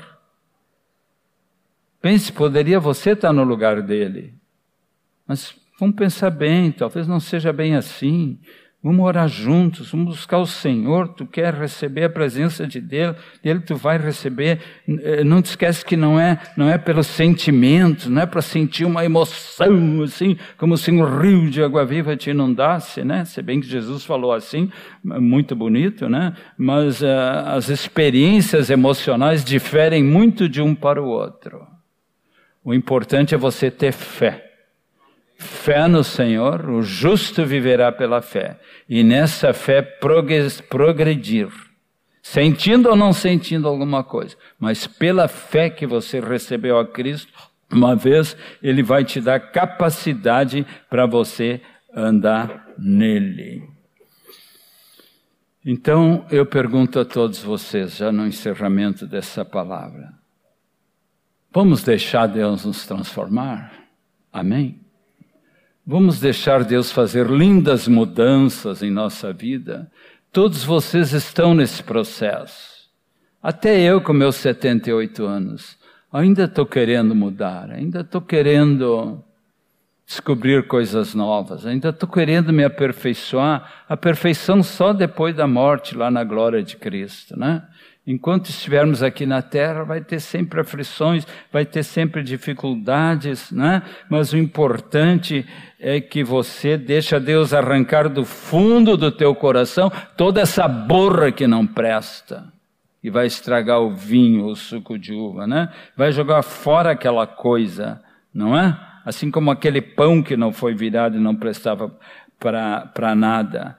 Pense, poderia você estar no lugar dele. Mas vamos pensar bem, talvez não seja bem assim. Vamos orar juntos, vamos buscar o Senhor. Tu quer receber a presença de Deus, dele tu vai receber. Eh, não te esquece que não é, não é pelo sentimento, não é para sentir uma emoção assim, como se um rio de água viva te inundasse, né? Se bem que Jesus falou assim, muito bonito, né? Mas uh, as experiências emocionais diferem muito de um para o outro. O importante é você ter fé fé no Senhor, o justo viverá pela fé. E nessa fé progredir. Sentindo ou não sentindo alguma coisa, mas pela fé que você recebeu a Cristo, uma vez Ele vai te dar capacidade para você andar nele. Então eu pergunto a todos vocês, já no encerramento dessa palavra: vamos deixar Deus nos transformar? Amém? Vamos deixar Deus fazer lindas mudanças em nossa vida. Todos vocês estão nesse processo. Até eu, com meus 78 anos, ainda estou querendo mudar, ainda estou querendo descobrir coisas novas, ainda estou querendo me aperfeiçoar. A perfeição só depois da morte, lá na glória de Cristo, né? Enquanto estivermos aqui na terra, vai ter sempre aflições, vai ter sempre dificuldades, né? mas o importante é que você deixa Deus arrancar do fundo do teu coração toda essa borra que não presta. E vai estragar o vinho, o suco de uva, né? Vai jogar fora aquela coisa, não é? Assim como aquele pão que não foi virado e não prestava para nada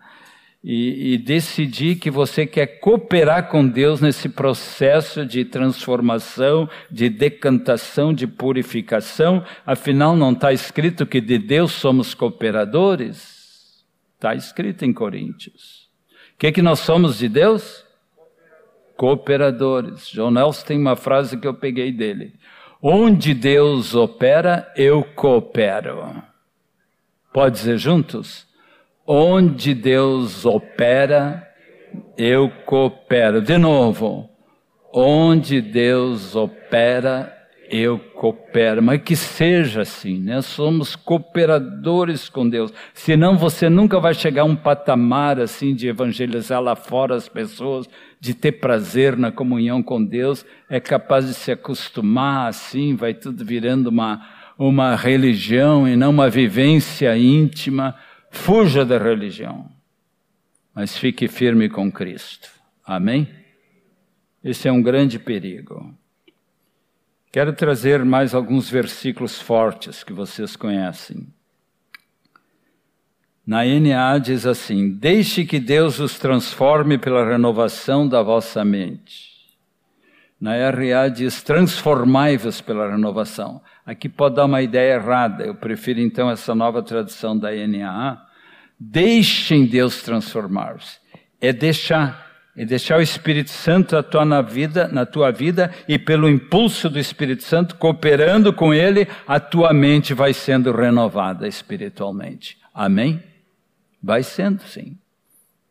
e, e decidir que você quer cooperar com Deus nesse processo de transformação, de decantação, de purificação. Afinal, não está escrito que de Deus somos cooperadores? Está escrito em Coríntios. O que, que nós somos de Deus? Cooperadores. John Nelson tem uma frase que eu peguei dele. Onde Deus opera, eu coopero. Pode dizer juntos? Onde Deus opera, eu coopero. De novo, onde Deus opera, eu coopero. Mas que seja assim, né? Somos cooperadores com Deus. Senão você nunca vai chegar a um patamar assim de evangelizar lá fora as pessoas, de ter prazer na comunhão com Deus. É capaz de se acostumar assim, vai tudo virando uma, uma religião e não uma vivência íntima Fuja da religião, mas fique firme com Cristo. Amém? Esse é um grande perigo. Quero trazer mais alguns versículos fortes que vocês conhecem. Na NA diz assim: Deixe que Deus os transforme pela renovação da vossa mente. Na RA diz: Transformai-vos pela renovação. Aqui pode dar uma ideia errada, eu prefiro então essa nova tradução da NAA. Deixem Deus transformar-se. É deixar, é deixar o Espírito Santo atuar na vida, na tua vida e pelo impulso do Espírito Santo, cooperando com ele, a tua mente vai sendo renovada espiritualmente. Amém? Vai sendo, sim.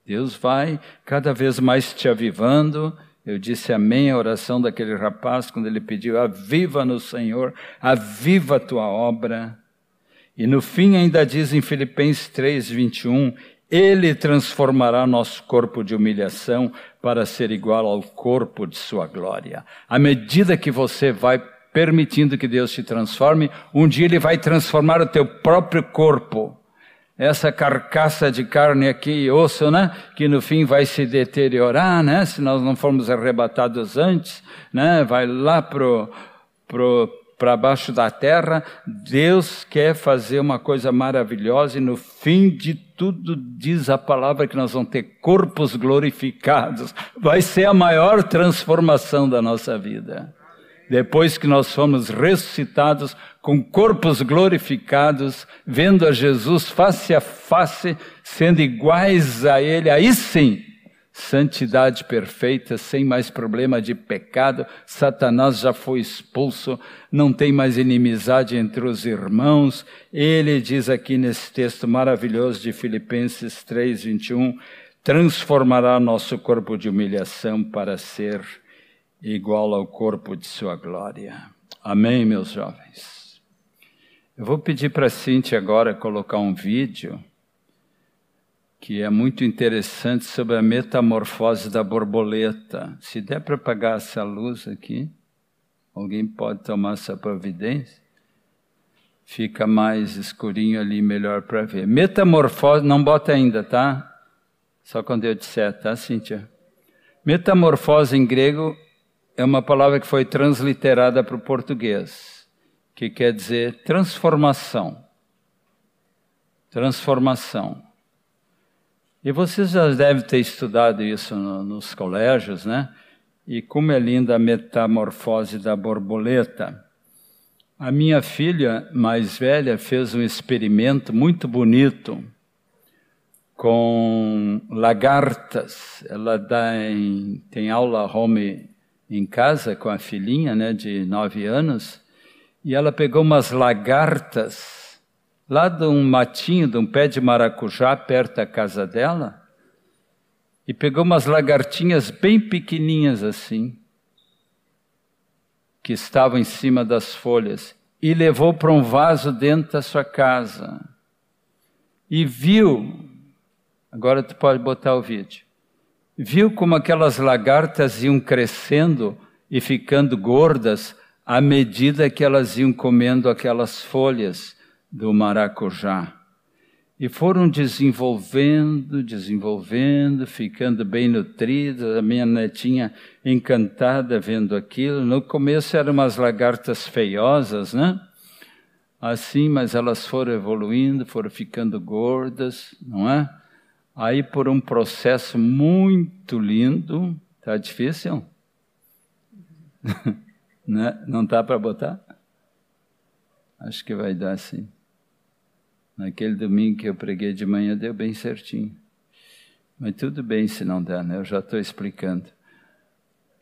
Deus vai cada vez mais te avivando, eu disse amém à oração daquele rapaz quando ele pediu: Aviva no Senhor, aviva a tua obra. E no fim ainda diz em Filipenses 3, 21, Ele transformará nosso corpo de humilhação para ser igual ao corpo de sua glória. À medida que você vai permitindo que Deus te transforme, um dia Ele vai transformar o teu próprio corpo essa carcaça de carne aqui e osso, né? Que no fim vai se deteriorar, né? Se nós não formos arrebatados antes, né? Vai lá pro, pro para baixo da terra, Deus quer fazer uma coisa maravilhosa e no fim de tudo diz a palavra que nós vamos ter corpos glorificados. Vai ser a maior transformação da nossa vida. Depois que nós fomos ressuscitados com corpos glorificados, vendo a Jesus face a face, sendo iguais a Ele, aí sim santidade perfeita, sem mais problema de pecado, Satanás já foi expulso, não tem mais inimizade entre os irmãos. Ele diz aqui nesse texto maravilhoso de Filipenses 3, 21, transformará nosso corpo de humilhação para ser igual ao corpo de sua glória. Amém, meus jovens? Eu vou pedir para a Cintia agora colocar um vídeo que é muito interessante sobre a metamorfose da borboleta. Se der para apagar essa luz aqui, alguém pode tomar essa providência? Fica mais escurinho ali, melhor para ver. Metamorfose, não bota ainda, tá? Só quando eu disser, tá, Cíntia? Metamorfose em grego é uma palavra que foi transliterada para o português, que quer dizer transformação. Transformação. E vocês já devem ter estudado isso no, nos colégios, né? E como é linda a metamorfose da borboleta. A minha filha mais velha fez um experimento muito bonito com lagartas. Ela dá em, tem aula home em casa com a filhinha, né, de nove anos, e ela pegou umas lagartas lá de um matinho, de um pé de maracujá perto da casa dela, e pegou umas lagartinhas bem pequeninhas assim, que estavam em cima das folhas, e levou para um vaso dentro da sua casa. E viu, agora tu pode botar o vídeo, viu como aquelas lagartas iam crescendo e ficando gordas à medida que elas iam comendo aquelas folhas do maracujá. E foram desenvolvendo, desenvolvendo, ficando bem nutridas. A minha netinha encantada vendo aquilo. No começo eram umas lagartas feiosas, né? Assim, mas elas foram evoluindo, foram ficando gordas, não é? Aí, por um processo muito lindo, tá difícil? né? Não tá para botar? Acho que vai dar sim. Naquele domingo que eu preguei de manhã deu bem certinho. Mas tudo bem se não der, né? Eu já estou explicando.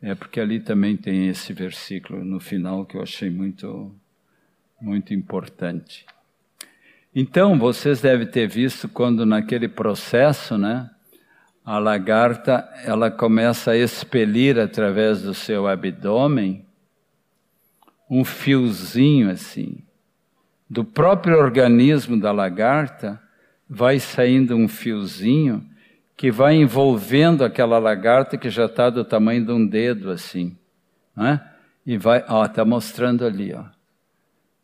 É porque ali também tem esse versículo no final que eu achei muito, muito importante. Então, vocês devem ter visto quando naquele processo, né? A lagarta, ela começa a expelir através do seu abdômen um fiozinho assim do próprio organismo da lagarta vai saindo um fiozinho que vai envolvendo aquela lagarta que já está do tamanho de um dedo assim, né? E vai, ó, está mostrando ali, ó.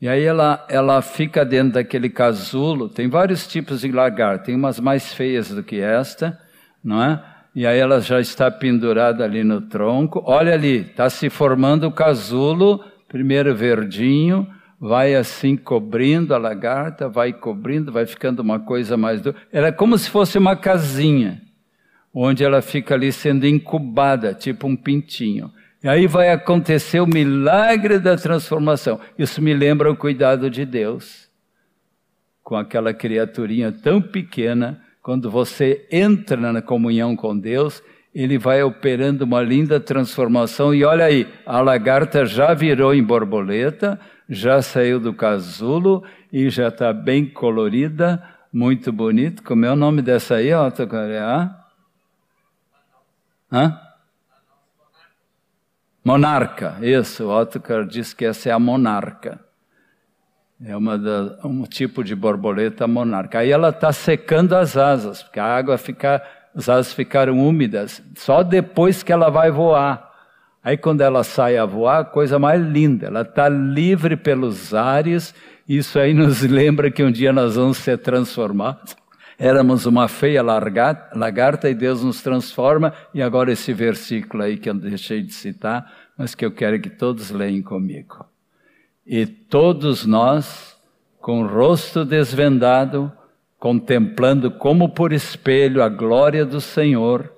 E aí ela, ela fica dentro daquele casulo. Tem vários tipos de lagarta, tem umas mais feias do que esta, não é? E aí ela já está pendurada ali no tronco. Olha ali, está se formando o casulo, primeiro verdinho, vai assim cobrindo a lagarta, vai cobrindo, vai ficando uma coisa mais dura. Ela é como se fosse uma casinha, onde ela fica ali sendo incubada, tipo um pintinho. E aí vai acontecer o milagre da transformação. Isso me lembra o cuidado de Deus com aquela criaturinha tão pequena. Quando você entra na comunhão com Deus, ele vai operando uma linda transformação. E olha aí, a lagarta já virou em borboleta, já saiu do casulo e já está bem colorida, muito bonito. Como é o nome dessa aí, Otto Coreia? Hã? Monarca, isso. O Ottokar diz que essa é a monarca. É uma da, um tipo de borboleta monarca. Aí ela está secando as asas, porque a água fica, as asas ficaram úmidas. Só depois que ela vai voar. Aí quando ela sai a voar, coisa mais linda, ela está livre pelos ares. Isso aí nos lembra que um dia nós vamos ser transformados. Éramos uma feia lagarta e Deus nos transforma. E agora esse versículo aí que eu deixei de citar, mas que eu quero que todos leiam comigo. E todos nós, com o rosto desvendado, contemplando como por espelho a glória do Senhor,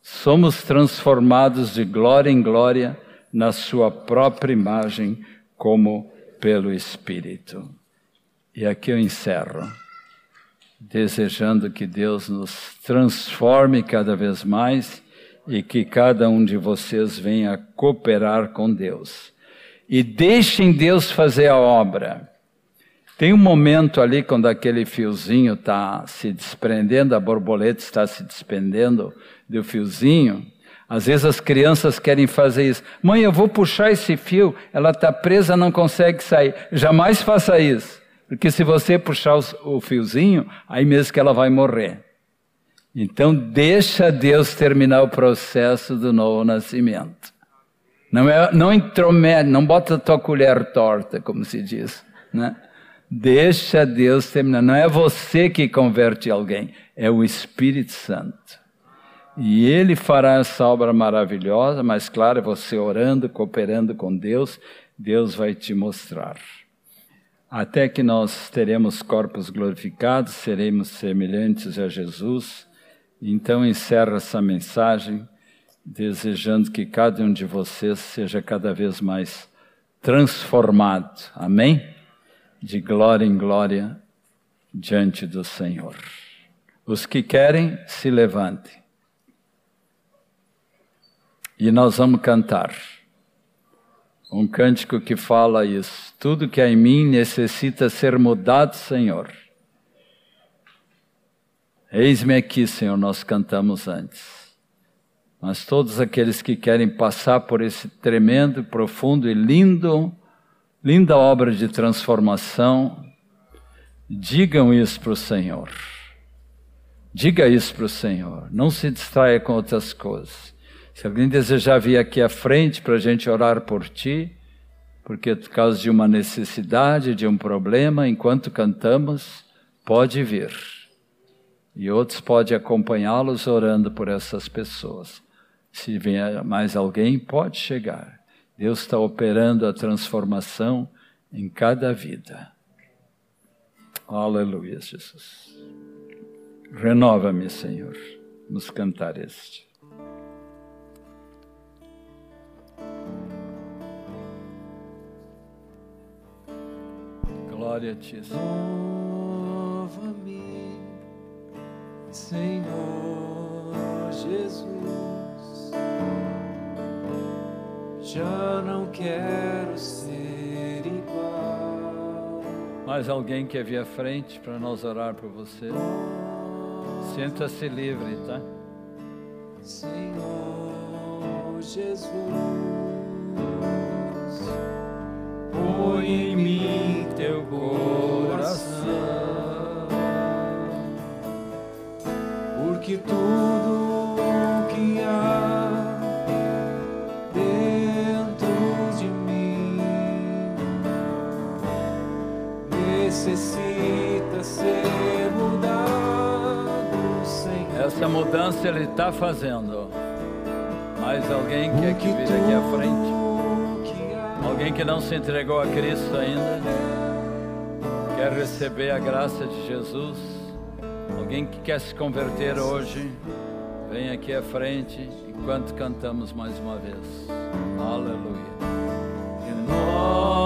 somos transformados de glória em glória na Sua própria imagem, como pelo Espírito. E aqui eu encerro, desejando que Deus nos transforme cada vez mais e que cada um de vocês venha cooperar com Deus. E deixem Deus fazer a obra. Tem um momento ali quando aquele fiozinho está se desprendendo, a borboleta está se desprendendo do fiozinho. Às vezes as crianças querem fazer isso. Mãe, eu vou puxar esse fio, ela está presa, não consegue sair. Jamais faça isso. Porque se você puxar o fiozinho, aí mesmo que ela vai morrer. Então, deixa Deus terminar o processo do novo nascimento. Não, é, não intromete, não bota tua colher torta, como se diz. Né? Deixa Deus terminar. Não é você que converte alguém, é o Espírito Santo. E Ele fará essa obra maravilhosa, mas, claro, é você orando, cooperando com Deus, Deus vai te mostrar. Até que nós teremos corpos glorificados, seremos semelhantes a Jesus então encerro essa mensagem desejando que cada um de vocês seja cada vez mais transformado. Amém? De glória em glória diante do Senhor. Os que querem, se levantem. E nós vamos cantar um cântico que fala isso. Tudo que há em mim necessita ser mudado, Senhor. Eis-me aqui, Senhor, nós cantamos antes. Mas todos aqueles que querem passar por esse tremendo, profundo e lindo, linda obra de transformação, digam isso para o Senhor. Diga isso para o Senhor. Não se distraia com outras coisas. Se alguém desejar vir aqui à frente para a gente orar por ti, porque por causa de uma necessidade, de um problema, enquanto cantamos, pode vir. E outros podem acompanhá-los orando por essas pessoas. Se vier mais alguém, pode chegar. Deus está operando a transformação em cada vida. Aleluia, Jesus. Renova-me, Senhor. Nos cantar este. Glória a ti, Senhor. Senhor Jesus, já não quero ser igual. Mais alguém quer vir à frente para nós orar por você? Senta-se livre, tá? Senhor Jesus, põe em mim teu coração. que tudo Essa mudança Ele está fazendo. Mais alguém quer que vir aqui à frente? Alguém que não se entregou a Cristo ainda? Quer receber a graça de Jesus? Alguém que quer se converter hoje, vem aqui à frente enquanto cantamos mais uma vez. Aleluia. Renova-me,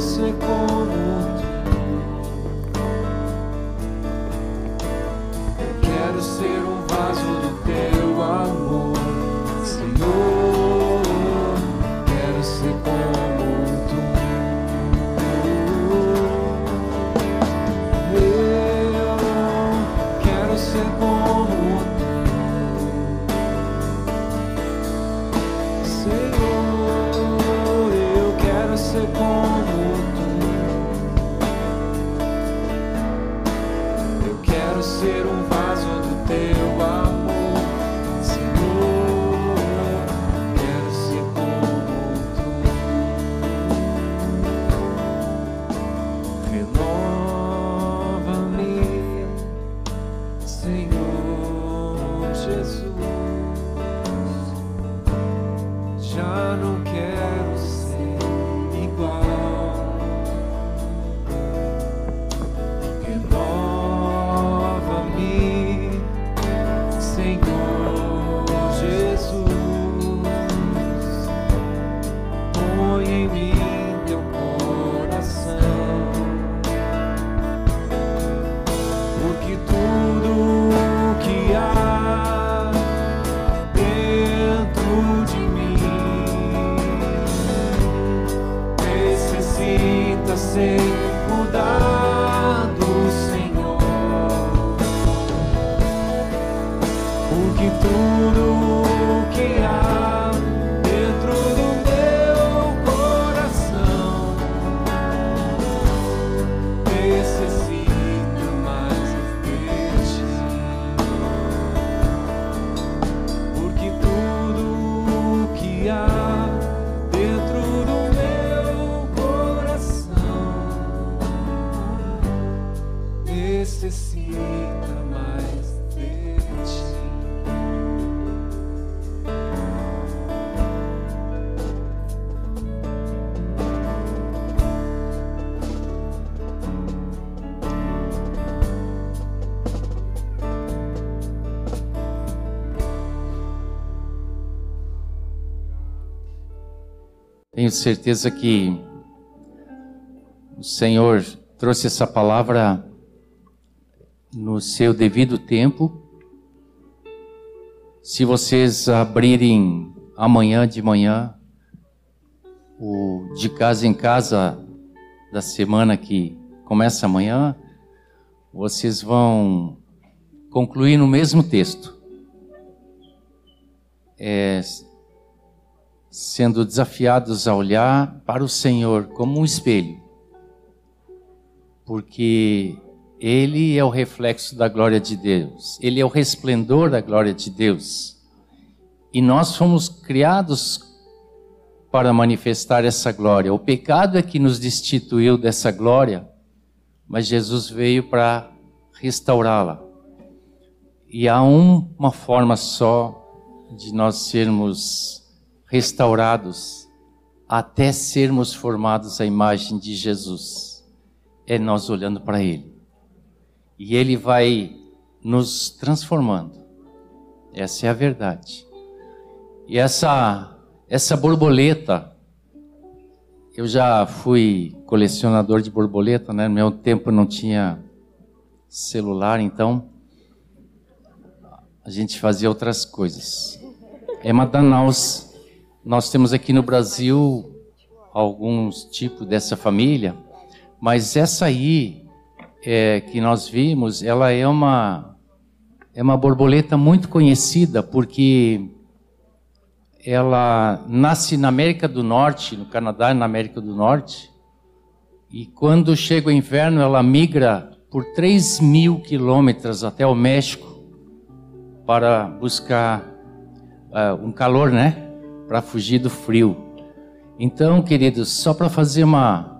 Ser como Tenho certeza que o Senhor trouxe essa palavra no seu devido tempo. Se vocês abrirem amanhã de manhã o de casa em casa da semana que começa amanhã, vocês vão concluir no mesmo texto. É, sendo desafiados a olhar para o Senhor como um espelho, porque Ele é o reflexo da glória de Deus, Ele é o resplendor da glória de Deus, e nós fomos criados para manifestar essa glória. O pecado é que nos destituiu dessa glória, mas Jesus veio para restaurá-la. E há um- uma forma só de nós sermos restaurados até sermos formados à imagem de Jesus. É nós olhando para Ele. E Ele vai nos transformando. Essa é a verdade. E essa essa borboleta, eu já fui colecionador de borboleta, né? No meu tempo não tinha celular, então a gente fazia outras coisas. É Manaus. Nós temos aqui no Brasil alguns tipos dessa família, mas essa aí é, que nós vimos, ela é uma é uma borboleta muito conhecida porque ela nasce na América do Norte, no Canadá e na América do Norte, E quando chega o inverno, ela migra por 3 mil quilômetros até o México para buscar uh, um calor, né? Para fugir do frio. Então, queridos, só para fazer uma,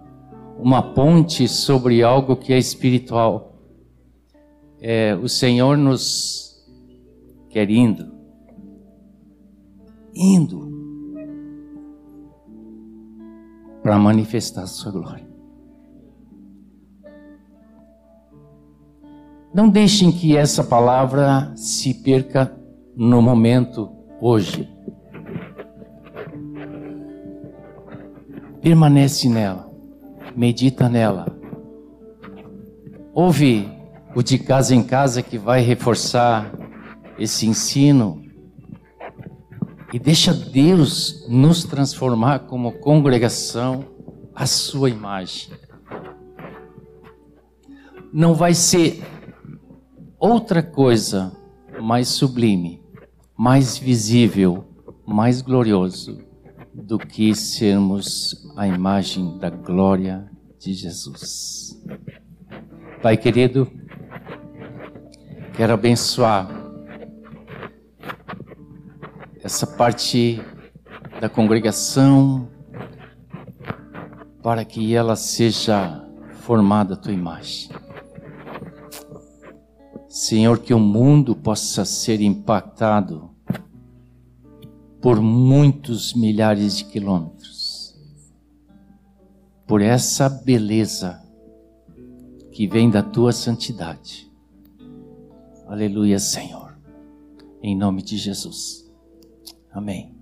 uma ponte sobre algo que é espiritual, é, o Senhor nos quer indo, indo para manifestar a sua glória. Não deixem que essa palavra se perca no momento hoje. Permanece nela, medita nela. Ouve o de casa em casa que vai reforçar esse ensino e deixa Deus nos transformar como congregação à sua imagem. Não vai ser outra coisa mais sublime, mais visível, mais glorioso do que sermos a imagem da glória de Jesus. Pai querido, quero abençoar essa parte da congregação para que ela seja formada a tua imagem. Senhor, que o mundo possa ser impactado por muitos milhares de quilômetros, por essa beleza que vem da tua santidade. Aleluia, Senhor. Em nome de Jesus. Amém.